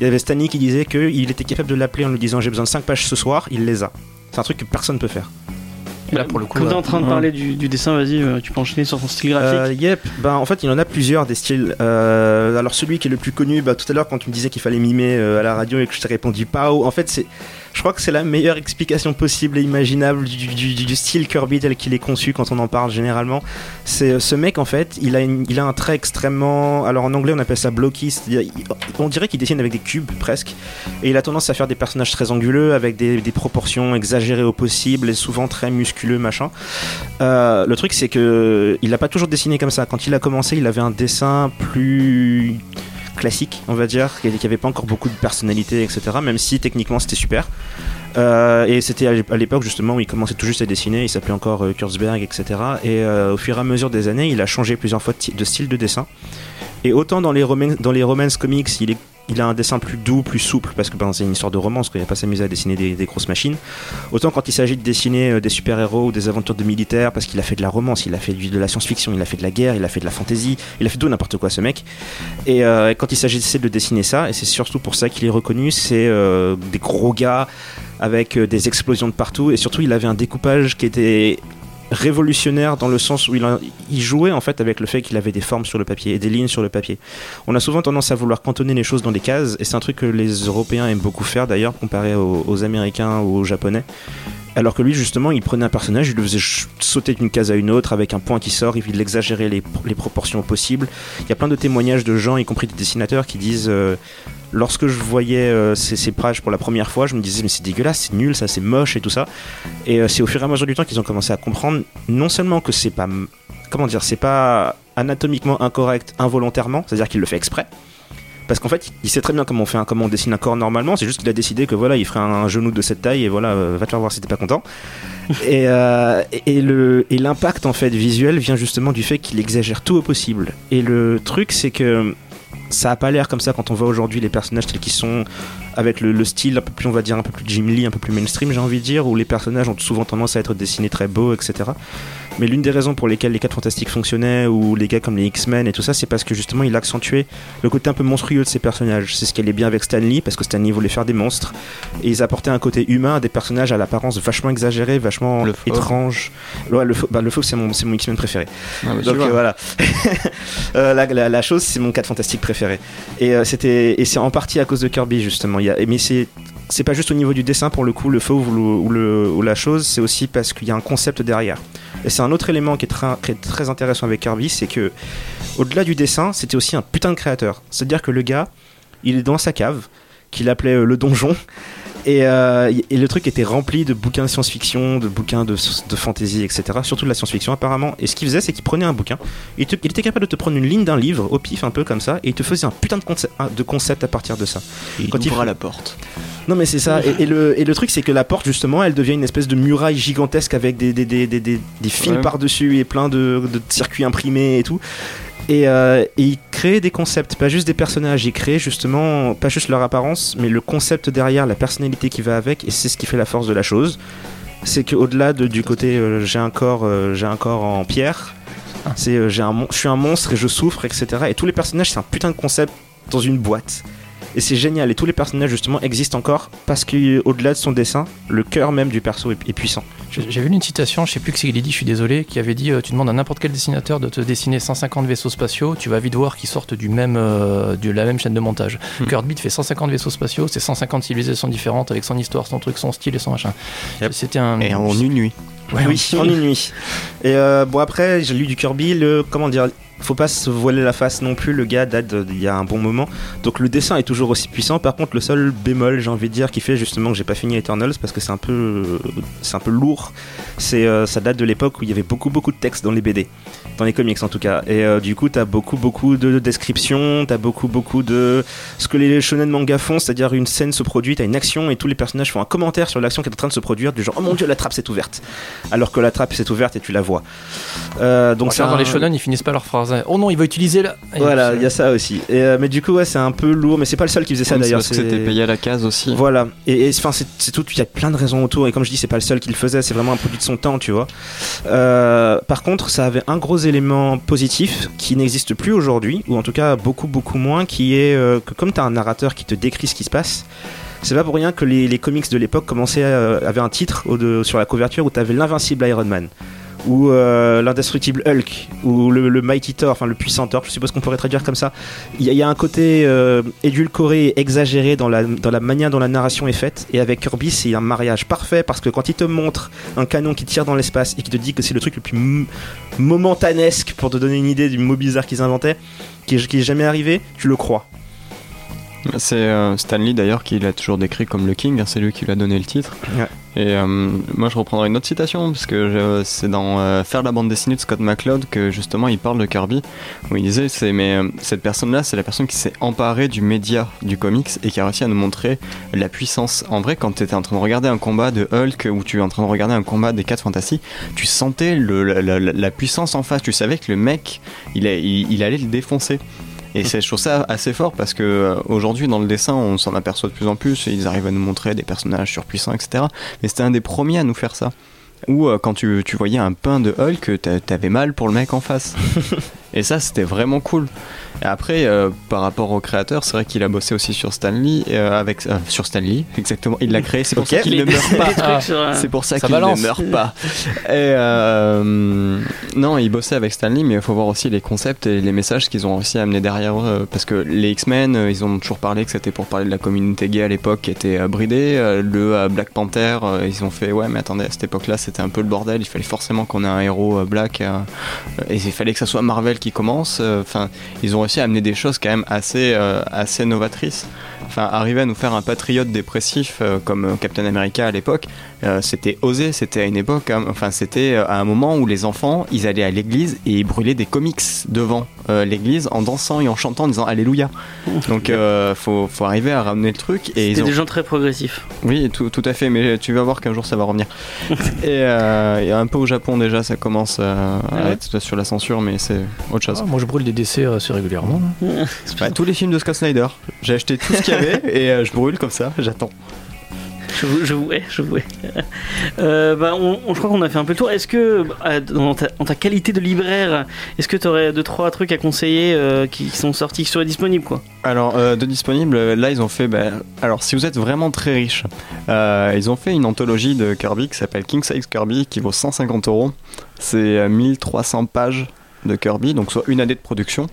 Il y avait Stanley qui disait qu'il était capable de l'appeler en lui disant j'ai besoin de 5 pages ce soir, il les a. C'est un truc que personne ne peut faire. Là, pour le coup, Quand t'es en train de parler du, dessin, vas-y, euh, tu peux enchaîner sur son style graphique. Euh, yep, ben en fait, il en a plusieurs des styles. Euh, alors, celui qui est le plus connu, bah, tout à l'heure, quand tu me disais qu'il fallait mimer à la radio et que je t'ai répondu Pao, en fait, c'est je crois que c'est la meilleure explication possible et imaginable du, style Kirby tel qu'il est conçu quand on en parle généralement. C'est euh, ce mec en fait, il a, il a un trait extrêmement. Alors en anglais on appelle ça blocky, on dirait qu'il dessine avec des cubes presque. Et il a tendance à faire des personnages très anguleux avec des, proportions exagérées au possible et souvent très musculeux machin. Euh, le truc c'est que il n'a pas toujours dessiné comme ça. Quand il a commencé, il avait un dessin plus classique, on va dire, qui n'avait pas encore beaucoup de personnalité, etc. Même si techniquement c'était super. Euh, et c'était à l'époque justement où il commençait tout juste à dessiner, il s'appelait encore euh, Kurzberg, etc. Et euh, au fur et à mesure des années, il a changé plusieurs fois de, style de dessin. Et autant dans les, dans les comics, il est il a un dessin plus doux, plus souple, parce que ben, c'est une histoire de romance, qu'il n'y a pas s'amuser à dessiner des, grosses machines. Autant quand il s'agit de dessiner euh, des super-héros ou des aventures de militaires, parce qu'il a fait de la romance, il a fait de la science-fiction, il a fait de la guerre, il a fait de la fantasy, il a fait tout n'importe quoi ce mec. Et euh, quand il s'agit de dessiner ça, et c'est surtout pour ça qu'il est reconnu, c'est euh, des gros gars avec des explosions de partout, et surtout il avait un découpage qui était révolutionnaire dans le sens où il, jouait en fait avec le fait qu'il avait des formes sur le papier et des lignes sur le papier. On a souvent tendance à vouloir cantonner les choses dans des cases et c'est un truc que les Européens aiment beaucoup faire d'ailleurs comparé aux, Américains ou aux Japonais. Alors que lui, justement, il prenait un personnage, il le faisait sauter d'une case à une autre avec un point qui sort, il exagérait les, les proportions possibles. Il y a plein de témoignages de gens, y compris des dessinateurs, qui disent euh, lorsque je voyais euh, ces, pages pour la première fois, je me disais mais c'est dégueulasse, c'est nul, ça c'est moche et tout ça. Et euh, c'est au fur et à mesure du temps qu'ils ont commencé à comprendre non seulement que c'est pas comment dire, c'est pas anatomiquement incorrect involontairement, c'est-à-dire qu'il le fait exprès. Parce qu'en fait, il sait très bien comment on, fait un, comment on dessine un corps normalement, c'est juste qu'il a décidé que voilà, il ferait un, genou de cette taille et voilà, euh, va te faire voir si t'es pas content. et, et, le, et l'impact en fait visuel vient justement du fait qu'il exagère tout au possible. Et le truc, c'est que ça a pas l'air comme ça quand on voit aujourd'hui les personnages tels qu'ils sont avec le, style un peu plus on va dire un peu plus Jim Lee un peu plus mainstream j'ai envie de dire où les personnages ont souvent tendance à être dessinés très beaux etc Mais l'une des raisons pour lesquelles les 4 Fantastiques fonctionnaient, ou les gars comme les X-Men et tout ça, c'est parce que justement il accentuait le côté un peu monstrueux de ces personnages. C'est ce qui allait bien avec Stanley, parce que Stanley voulait faire des monstres, et ils apportaient un côté humain à des personnages à l'apparence vachement exagérée, vachement Le étrange. Ouais, le bah, le fauve, c'est mon, X-Men préféré. Ah, bah, Donc euh, voilà. Euh, la, la- la chose, c'est mon 4 fantastique préféré. Et euh, c'était et c'est en partie à cause de Kirby justement. Il y a, mais c'est c'est pas juste au niveau du dessin pour le coup, le fauve ou, le- ou, le- ou la chose, c'est aussi parce qu'il y a un concept derrière. Et c'est un autre élément qui est très, qui est très intéressant avec Kirby, c'est que au-delà du dessin, c'était aussi un putain de créateur. C'est-à-dire que le gars, il est dans sa cave, qu'il appelait euh, le donjon. Et, euh, et le truc était rempli de bouquins de science-fiction, de bouquins de, de fantasy, etc. Surtout de la science-fiction apparemment. Et ce qu'il faisait, c'est qu'il prenait un bouquin, il, te- il était capable de te prendre une ligne d'un livre au pif, un peu comme ça, et il te faisait un putain de concept, de concept à partir de ça. il quand il ouvre faut- la porte. Non mais c'est ça. Et, et le, et le truc c'est que la porte justement, elle devient une espèce de muraille gigantesque avec des, des, des, des, des- fils Ouais. par-dessus et plein de, de circuits imprimés et tout. Et, euh, et il crée des concepts, pas juste des personnages, il crée justement, pas juste leur apparence, mais le concept derrière, la personnalité qui va avec, et c'est ce qui fait la force de la chose. C'est qu'au-delà de, du côté euh, j'ai un corps, euh, j'ai un corps en pierre, c'est euh, j'ai un, je suis un monstre et je souffre, etc. Et tous les personnages, c'est un putain de concept dans une boîte. Et c'est génial. Et tous les personnages, justement, existent encore parce qu'au-delà de son dessin, le cœur même du perso est, est puissant. J'ai vu une citation, je sais plus qui c'est qui l'a dit, je suis désolé, qui avait dit euh, Tu demandes à n'importe quel dessinateur de te dessiner 150 vaisseaux spatiaux, tu vas vite voir qu'ils sortent du même, euh, de la même chaîne de montage. Hmm. Kirby te fait 150 vaisseaux spatiaux, c'est 150 civilisations différentes avec son histoire, son truc, son style et son machin. Yep. C'était un. Et en une nuit. Ouais, oui, en une nuit. Et euh, bon, après, j'ai lu du Kirby, le. Comment dire faut pas se voiler la face non plus, le gars date d'il y a un bon moment. Donc le dessin est toujours aussi puissant. Par contre, le seul bémol, j'ai envie de dire, qui fait justement que j'ai pas fini Eternals parce que c'est un peu, c'est un peu lourd. C'est, euh, ça date de l'époque où il y avait beaucoup, beaucoup de textes dans les BD, dans les comics en tout cas. Et euh, du coup, t'as beaucoup, beaucoup de descriptions, t'as beaucoup, beaucoup de ce que les shonen manga font, c'est-à-dire une scène se produit, t'as une action et tous les personnages font un commentaire sur l'action qui est en train de se produire, du genre oh mon dieu la trappe s'est ouverte, alors que la trappe s'est ouverte et tu la vois. Euh, donc dans les shonen, ils finissent pas leur phrase. Oh non, il va utiliser là. Et voilà, il y a ça aussi. Et, euh, mais du coup, ouais, c'est un peu lourd, mais c'est pas le seul qui faisait ça c'est d'ailleurs. parce que c'était payé à la case aussi. Voilà, et enfin, c'est c'est tout, il y a plein de raisons autour, et comme je dis, c'est pas le seul qui le faisait, c'est vraiment un produit de son temps, tu vois. Euh, par contre, ça avait un gros élément positif qui n'existe plus aujourd'hui, ou en tout cas beaucoup, beaucoup moins, qui est euh, que comme tu as un narrateur qui te décrit ce qui se passe, c'est pas pour rien que les, les comics de l'époque commençaient à, avaient un titre au de- sur la couverture où tu avais l'invincible Iron Man ou euh, l'indestructible Hulk ou le, le Mighty Thor, enfin le puissant Thor, je suppose qu'on pourrait traduire comme ça. Il y, a- il y a un côté euh, édulcoré, exagéré dans la, dans la manière dont la narration est faite. Et avec Kirby, c'est un mariage parfait parce que quand il te montre un canon qui tire dans l'espace et qui te dit que c'est le truc le plus momentanesque pour te donner une idée du mot bizarre qu'ils inventaient, qui est, qui est jamais arrivé, tu le crois. C'est euh, Stanley d'ailleurs qui l'a toujours décrit comme le King, hein, c'est lui qui lui a donné le titre. Ouais. Et euh, moi je reprendrai une autre citation, parce que c'est dans euh, Faire la bande dessinée de Scott McCloud que justement il parle de Kirby, où il disait c'est mais euh, cette personne-là c'est la personne qui s'est emparée du média du comics et qui a réussi à nous montrer la puissance. En vrai, quand tu étais en train de regarder un combat de Hulk ou tu es en train de regarder un combat des 4 Fantasy, tu sentais la, puissance en face, tu savais que le mec il allait le défoncer. Et c'est, je trouve ça assez fort parce que euh, aujourd'hui dans le dessin on s'en aperçoit de plus en plus, ils arrivent à nous montrer des personnages surpuissants, etc. Mais c'était un des premiers à nous faire ça. Ou euh, quand tu, tu voyais un pain de Hulk, t'a- t'avais mal pour le mec en face. Et ça c'était vraiment cool. Et après, euh, par rapport au créateur, c'est vrai qu'il a bossé aussi sur Stanley, euh, avec euh, sur Stanley, exactement. Il l'a créé, c'est pour Ok. ça qu'il ne meurt pas. euh, C'est pour ça, Ça qu'il ne meurt pas. Et euh, non, il bossait avec Stanley, mais il faut voir aussi les concepts et les messages qu'ils ont réussi à amener derrière eux. Parce que les X-Men, euh, ils ont toujours parlé que c'était pour parler de la communauté gay à l'époque qui était euh, bridée. Euh, Le euh, Black Panther, euh, ils ont fait ouais, mais attendez, à cette époque-là, c'était un peu le bordel. Il fallait forcément qu'on ait un héros euh, black. euh, et il fallait que ça soit Marvel qui commence. Euh, Enfin, ils ont réussi à amener des choses quand même assez, euh, assez novatrices. Enfin, arriver à nous faire un patriote dépressif euh, comme euh, Captain America à l'époque, euh, c'était osé, c'était à une époque, hein, enfin c'était à un moment où les enfants, ils allaient à l'église et ils brûlaient des comics devant euh, l'église en dansant et en chantant en disant Alléluia. Donc euh, faut, faut arriver à ramener le truc et ils ont... des gens très progressifs. Oui, tout, tout à fait, mais tu vas voir qu'un jour ça va revenir. et, euh, et un peu au Japon déjà, ça commence euh, à ouais être sur la censure, mais c'est autre chose. Ah, moi, je brûle des décès assez régulièrement. hein. Bah, tous les films de Scott Snyder, j'ai acheté tout ce qu'il y avait et euh, je brûle comme ça, j'attends. je, je, ouais, je ouais. Euh, bah, on, on- je crois qu'on a fait un peu le tour. Est-ce que, bah, dans ta, en ta qualité de libraire, est-ce que tu aurais deux trois trucs à conseiller euh, qui, qui sont sortis, qui seraient disponibles quoi? Alors, euh, de disponible, euh, là, ils ont fait. bah, alors, si vous êtes vraiment très riche, euh, ils ont fait une anthologie de Kirby qui s'appelle King Size Kirby qui vaut 150 euros. C'est euh, 1300 pages de Kirby, donc soit une année de production.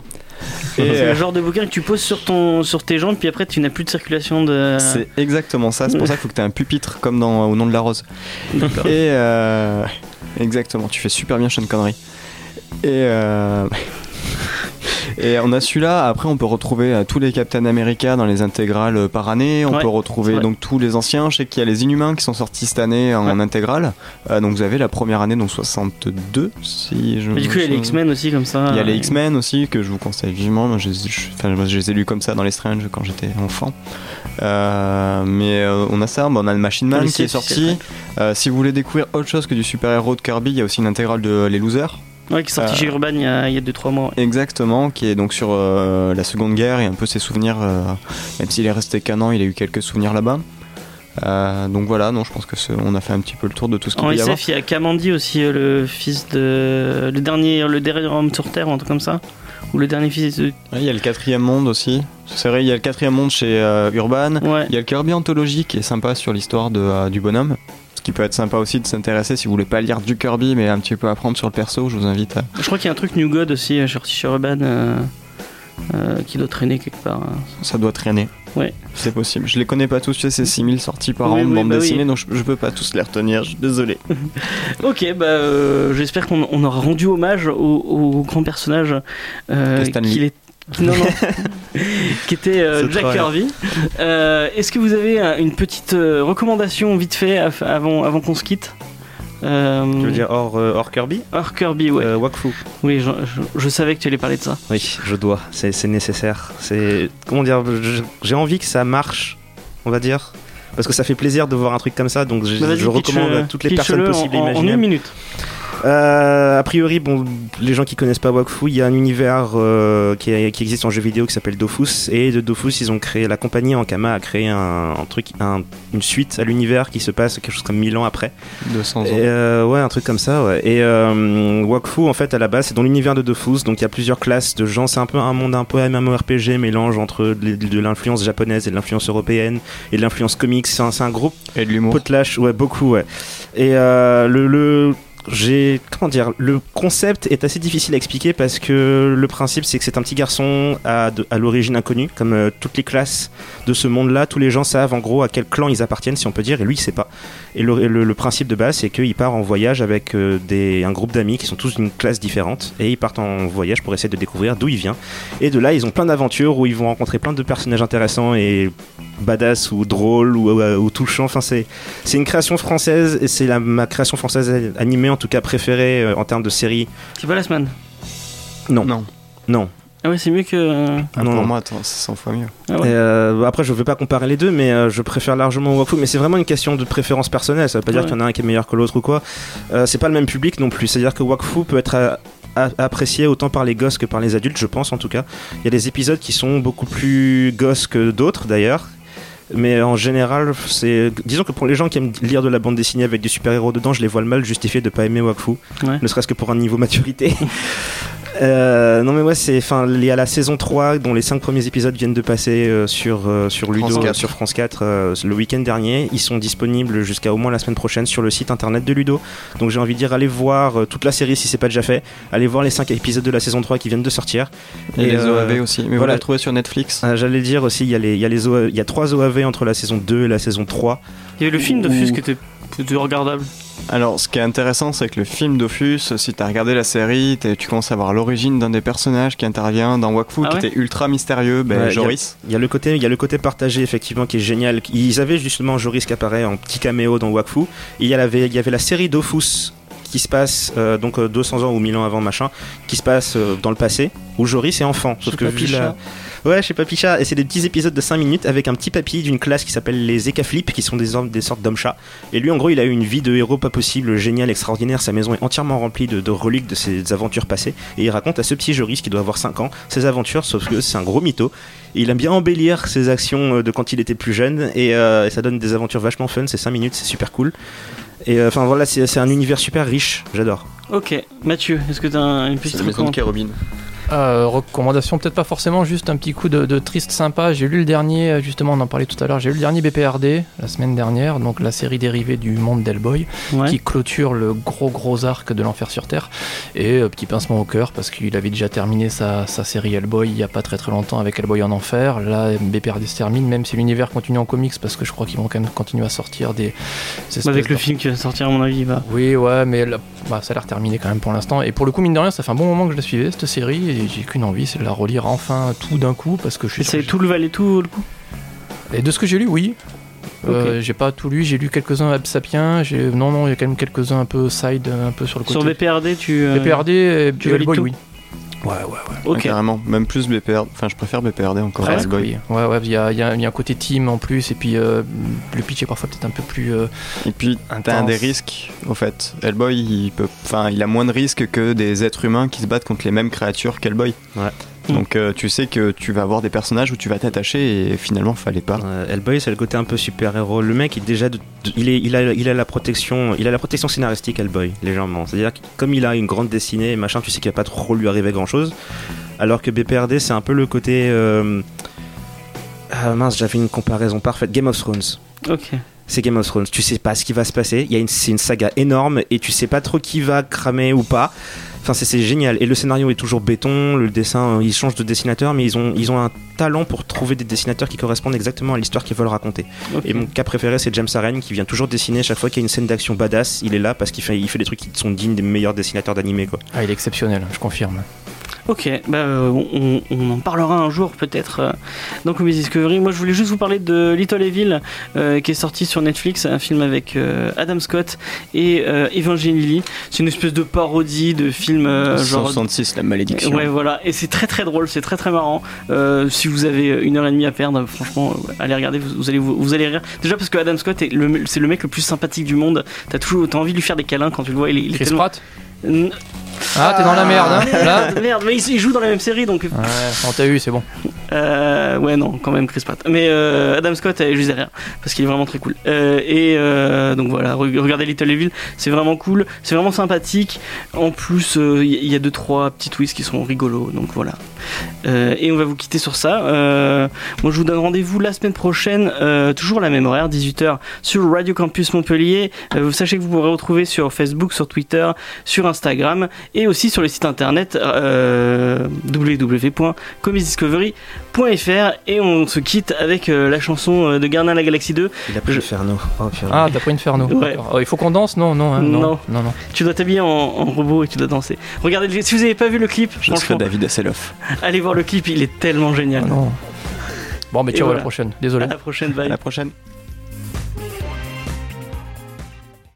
C'est euh, le genre de bouquin que tu poses sur, ton, sur tes jambes, puis après tu n'as plus de circulation de. c'est exactement ça. C'est pour ça qu'il faut que tu aies un pupitre comme dans Au nom de la rose. Et euh, exactement, tu fais super bien Sean Connery. Et, euh, et on a celui-là. Après, on peut retrouver euh, tous les Captain America dans les intégrales euh, par année. On Ouais, peut retrouver donc tous les anciens. Je sais qu'il y a les Inhumains qui sont sortis cette année en Ouais. intégrale. Euh, donc vous avez la première année, donc 62, si je. Mais du coup, il y a les X-Men aussi comme ça. Il y a les X-Men aussi que je vous conseille vivement. Moi, je, je- enfin, je les ai lus comme ça dans les Strange quand j'étais enfant. Euh, mais euh, on a ça, on a le Machine Man qui est sorti. Euh, si vous voulez découvrir autre chose que du super-héros de Kirby, il y a aussi une intégrale de Les Losers. Ouais, qui est sorti Euh, chez Urban il y a 2-3 mois. ouais. Exactement, qui est donc sur euh, la Seconde Guerre et un peu ses souvenirs. euh, même s'il est resté qu'un an, il a eu quelques souvenirs là-bas. Euh, donc voilà, non, je pense que on a fait un petit peu le tour de tout ce qu'il En y avoir. SF, il y a Kamandi aussi, le fils de. Le dernier, le dernier homme sur Terre, un truc comme ça. Ou le dernier fils de. Ouais, il y a le quatrième monde aussi. C'est vrai, il y a le quatrième monde chez euh, Urban. Ouais. Il y a le Kirby Anthology qui est sympa sur l'histoire euh, du bonhomme. Qui peut être sympa aussi de s'intéresser si vous voulez pas lire du Kirby mais un petit peu apprendre sur le perso, je vous invite à. Je crois qu'il y a un truc New God aussi, euh, sorti chez Urban, euh, euh, qui doit traîner quelque part. hein. Ça doit traîner. Ouais. C'est possible. Je les connais pas tous, tu sais, c'est 6000 sorties par Oui, an de oui, bande bah oui. dessinée donc je, je peux pas tous les retenir, je suis désolé. Ok, bah euh, j'espère qu'on on aura rendu hommage au, au grand personnage euh, qu'il est. Non, non. qui était euh, Jack Kirby. Euh, Est-ce que vous avez euh, une petite euh, recommandation vite fait avant, avant qu'on se quitte? Tu veux dire hors, hors Kirby? Hors Kirby, ouais. Wakfu. Oui, je, je- je savais que tu allais parler de ça. Oui, je dois. C'est nécessaire. C'est comment dire J'ai envie que ça marche, on va dire, parce que ça fait plaisir de voir un truc comme ça. Donc je, Bah, je recommande à toutes les personnes possibles et en, en, une minute. Euh, a priori, bon, les gens qui connaissent pas Wakfu, il y a un univers euh, qui, est- qui existe en jeu vidéo qui s'appelle Dofus. Et de Dofus, ils ont créé, la compagnie Ankama a créé un, un truc, un- une suite à l'univers qui se passe quelque chose comme 1000 ans après. 200 ans. Et, euh, ouais, un truc comme ça, ouais. Et euh, Wakfu, en fait, à la base, c'est dans l'univers de Dofus, donc il y a plusieurs classes de gens. C'est un peu un monde un peu MMORPG, mélange entre de, de l'influence japonaise et de l'influence européenne et de l'influence comics. C'est un, groupe Et de l'humour. potlash, ouais, beaucoup, ouais. Et euh, le, le j'ai comment dire le concept est assez difficile à expliquer parce que le principe c'est que c'est un petit garçon à, à l'origine inconnue comme euh, toutes les classes de ce monde-là tous les gens savent en gros à quel clan ils appartiennent si on peut dire et lui il sait pas. Et le, le- principe de base c'est qu'il part en voyage avec euh, des, un groupe d'amis qui sont tous d'une classe différente et ils partent en voyage pour essayer de découvrir d'où il vient. Et de là ils ont plein d'aventures où ils vont rencontrer plein de personnages intéressants et badass ou drôles ou, ou, ou touchants. Enfin c'est une création française et c'est ma création française animée en tout cas préférée euh, en termes de série. C'est pas la semaine? Non, Non. non. Ah ouais, c'est mieux que. Ah, non, pour non. moi, attends, c'est 100 fois mieux. Ah ouais. Et, euh, après, je veux pas comparer les deux, mais euh, je préfère largement Wakfu. Mais c'est vraiment une question de préférence personnelle. Ça veut pas dire qu'il y en a un qui est meilleur que l'autre ou quoi. Euh, c'est pas le même public non plus. C'est-à-dire que Wakfu peut être apprécié autant par les gosses que par les adultes, je pense en tout cas. Il y a des épisodes qui sont beaucoup plus gosses que d'autres d'ailleurs. Mais en général, c'est. Disons que pour les gens qui aiment lire de la bande dessinée avec des super-héros dedans, je les vois le mal justifié de pas aimer Wakfu. Ouais. Ne serait-ce que pour un niveau maturité. Euh, non mais ouais c'est enfin il y a la saison 3 dont les 5 premiers épisodes viennent de passer euh, sur euh, sur Ludo France 4. sur France 4 euh, le week-end dernier ils sont disponibles jusqu'à au moins la semaine prochaine sur le site internet de Ludo donc j'ai envie de dire allez voir euh, toute la série si c'est pas déjà fait allez voir les 5 épisodes de la saison 3 qui viennent de sortir Et, Et, les euh, OAV aussi. Mais vous voilà. trouvez sur Netflix Ah, j'allais dire aussi il y a les il y a les il y a 3 OAV entre la saison 2 et la saison 3 Il y avait le film de Fus qui était, qui était regardable. Alors, ce qui est intéressant, c'est que le film Dofus, si t'as regardé la série, t'es- tu commences à voir l'origine d'un des personnages qui intervient dans Wakfu, Ah qui était ultra mystérieux, ben, Ouais, Joris. Il y a le côté, il y a le côté partagé effectivement qui est génial. Ils avaient justement Joris qui apparaît en petit caméo dans Wakfu. Il y avait, il y avait la série Dofus qui se passe euh, donc euh, 200 ans ou 1000 ans avant machin, qui se passe euh, dans le passé où Joris est enfant. Sauf C'est que vu la... Ouais, chez Papicha, et c'est des petits épisodes de 5 minutes avec un petit papy d'une classe qui s'appelle les Ekaflip, qui sont des, des sortes d'hommes-chats. Et lui, en gros, il a eu une vie de héros pas possible, génial, extraordinaire. Sa maison est entièrement remplie de, de reliques de ses aventures passées. Et il raconte à ce petit Joris, qui doit avoir 5 ans, ses aventures, sauf que c'est un gros mytho. Et il aime bien embellir ses actions euh, de quand il était plus jeune, et, euh, et ça donne des aventures vachement fun. C'est 5 minutes, c'est super cool. Et euh, enfin voilà, c'est un univers super riche, j'adore. Ok, Mathieu, est-ce que tu as une C'est petite la maison de recommandation Kérubin. Euh, recommandation peut-être pas forcément, juste un petit coup de, de triste sympa. J'ai lu le dernier, euh, justement on en parlait tout à l'heure, j'ai lu le dernier BPRD la semaine dernière, donc la série dérivée du monde d'Hellboy, Ouais. qui clôture le gros gros arc de l'enfer sur Terre. Et euh, petit pincement au cœur parce qu'il avait déjà terminé sa, sa série Hellboy il y a pas très très longtemps avec Hellboy en enfer. Là BPRD se termine, même si l'univers continue en comics parce que je crois qu'ils vont quand même continuer à sortir des... Avec le film qui va sortir, à mon avis, bah. oui, ouais, mais là, bah, ça a l'air terminé quand même pour l'instant. Et pour le coup, mine de rien, ça fait un bon moment que je la suivais, cette série, et j'ai qu'une envie, c'est de la relire enfin tout d'un coup, parce que je suis C'est tout le Val et tout le coup Et de ce que j'ai lu, oui. Euh, j'ai pas tout lu, j'ai lu quelques-uns Absapien, j'ai... non, non, il y a quand même quelques-uns un peu side, un peu sur le côté. Sur BPRD, tu. euh, BPRD et tu et valides Hellboy, oui. Ouais, ouais, ouais. Carrément, même plus BPRD. Enfin, je préfère BPRD encore à. Ouais, ouais, il y a, il y a- il y a un côté team en plus, et puis euh, le pitch est parfois peut-être un peu plus. euh, Et puis, t'as un des risques, au fait. Hellboy, il, peut, enfin, il a moins de risques que des êtres humains qui se battent contre les mêmes créatures qu'Hellboy. Ouais. Donc, euh, tu sais que tu vas avoir des personnages où tu vas t'attacher et finalement, fallait pas. Euh, Hellboy, c'est le côté un peu super-héros. Le mec, il, déjà, de- de- il, est, il, a, il a la protection, il a la protection scénaristique Hellboy, légèrement. C'est-à-dire que comme il a une grande dessinée, et machin, tu sais qu'il va pas trop lui arriver grand-chose. Alors que BPRD, c'est un peu le côté. euh, Ah mince, j'avais une comparaison parfaite. Game of Thrones. Ok. C'est Game of Thrones. Tu sais pas ce qui va se passer. Il y a une, c'est une saga énorme et tu sais pas trop qui va cramer ou pas. Enfin, c'est, génial. Et le scénario est toujours béton. Le dessin, euh, ils changent de dessinateur, mais ils ont, ils ont un talent pour trouver des dessinateurs qui correspondent exactement à l'histoire qu'ils veulent raconter. Et mon cas préféré, c'est James Aren qui vient toujours dessiner chaque fois qu'il y a une scène d'action badass. Il est là parce qu'il fait, il fait des trucs qui sont dignes des meilleurs dessinateurs d'animé, quoi. Ah, il est exceptionnel, je confirme. Ok, bah, euh, on, on en parlera un jour peut-être euh, dans Comedy Discovery. Moi je voulais juste vous parler de Little Evil euh, qui est sorti sur Netflix, un film avec euh, Adam Scott et euh, Evangeline Lilly. C'est une espèce de parodie de film euh, genre 166, la malédiction. Ouais, voilà, et c'est très très drôle, c'est très très marrant. Euh, si vous avez une heure et demie à perdre, franchement, euh, allez regarder, vous, vous allez vous, vous allez rire. Déjà parce que Adam Scott est le, c'est le mec le plus sympathique du monde. T'as toujours, t'as envie de lui faire des câlins quand tu le vois. Il est, il est Chris tellement- Pratt? N- Ah, t'es dans la merde, hein, là merde, mais il, il joue dans la même série donc. Ouais, on t'a eu, c'est bon. Euh, ouais, non, quand même Chris Pratt. Mais euh, Adam Scott, euh, je disais rien parce qu'il est vraiment très cool. Euh, et euh, donc voilà, re- regardez Little Evil, c'est vraiment cool, c'est vraiment sympathique. En plus, euh, il y, a deux trois petits twists qui sont rigolos, donc voilà. Euh, et on va vous quitter sur ça. Euh, moi, je vous donne rendez-vous la semaine prochaine, euh, toujours à la même horaire, 18h, sur Radio Campus Montpellier. Euh, vous sachez que vous pourrez retrouver sur Facebook, sur Twitter, sur Instagram et aussi sur le site internet euh, www.comedydiscovery.fr. Et on se quitte avec euh, la chanson euh, de Gardien de la Galaxie 2. Il a pris Je- Inferno. Oh. Ah, t'as pris Inferno. Ouais. D'accord. Oh, il faut qu'on danse Non, non, hein, non, Non. non, non. Tu dois t'habiller en, en robot et tu dois danser. Regardez, le- si vous n'avez pas vu le clip, Je serais franchement, David Hasselhoff. allez voir le clip, il est tellement génial. Ah, non. Bon, mais ciao, à voilà. la prochaine. Désolé. À la prochaine, À bye. la prochaine.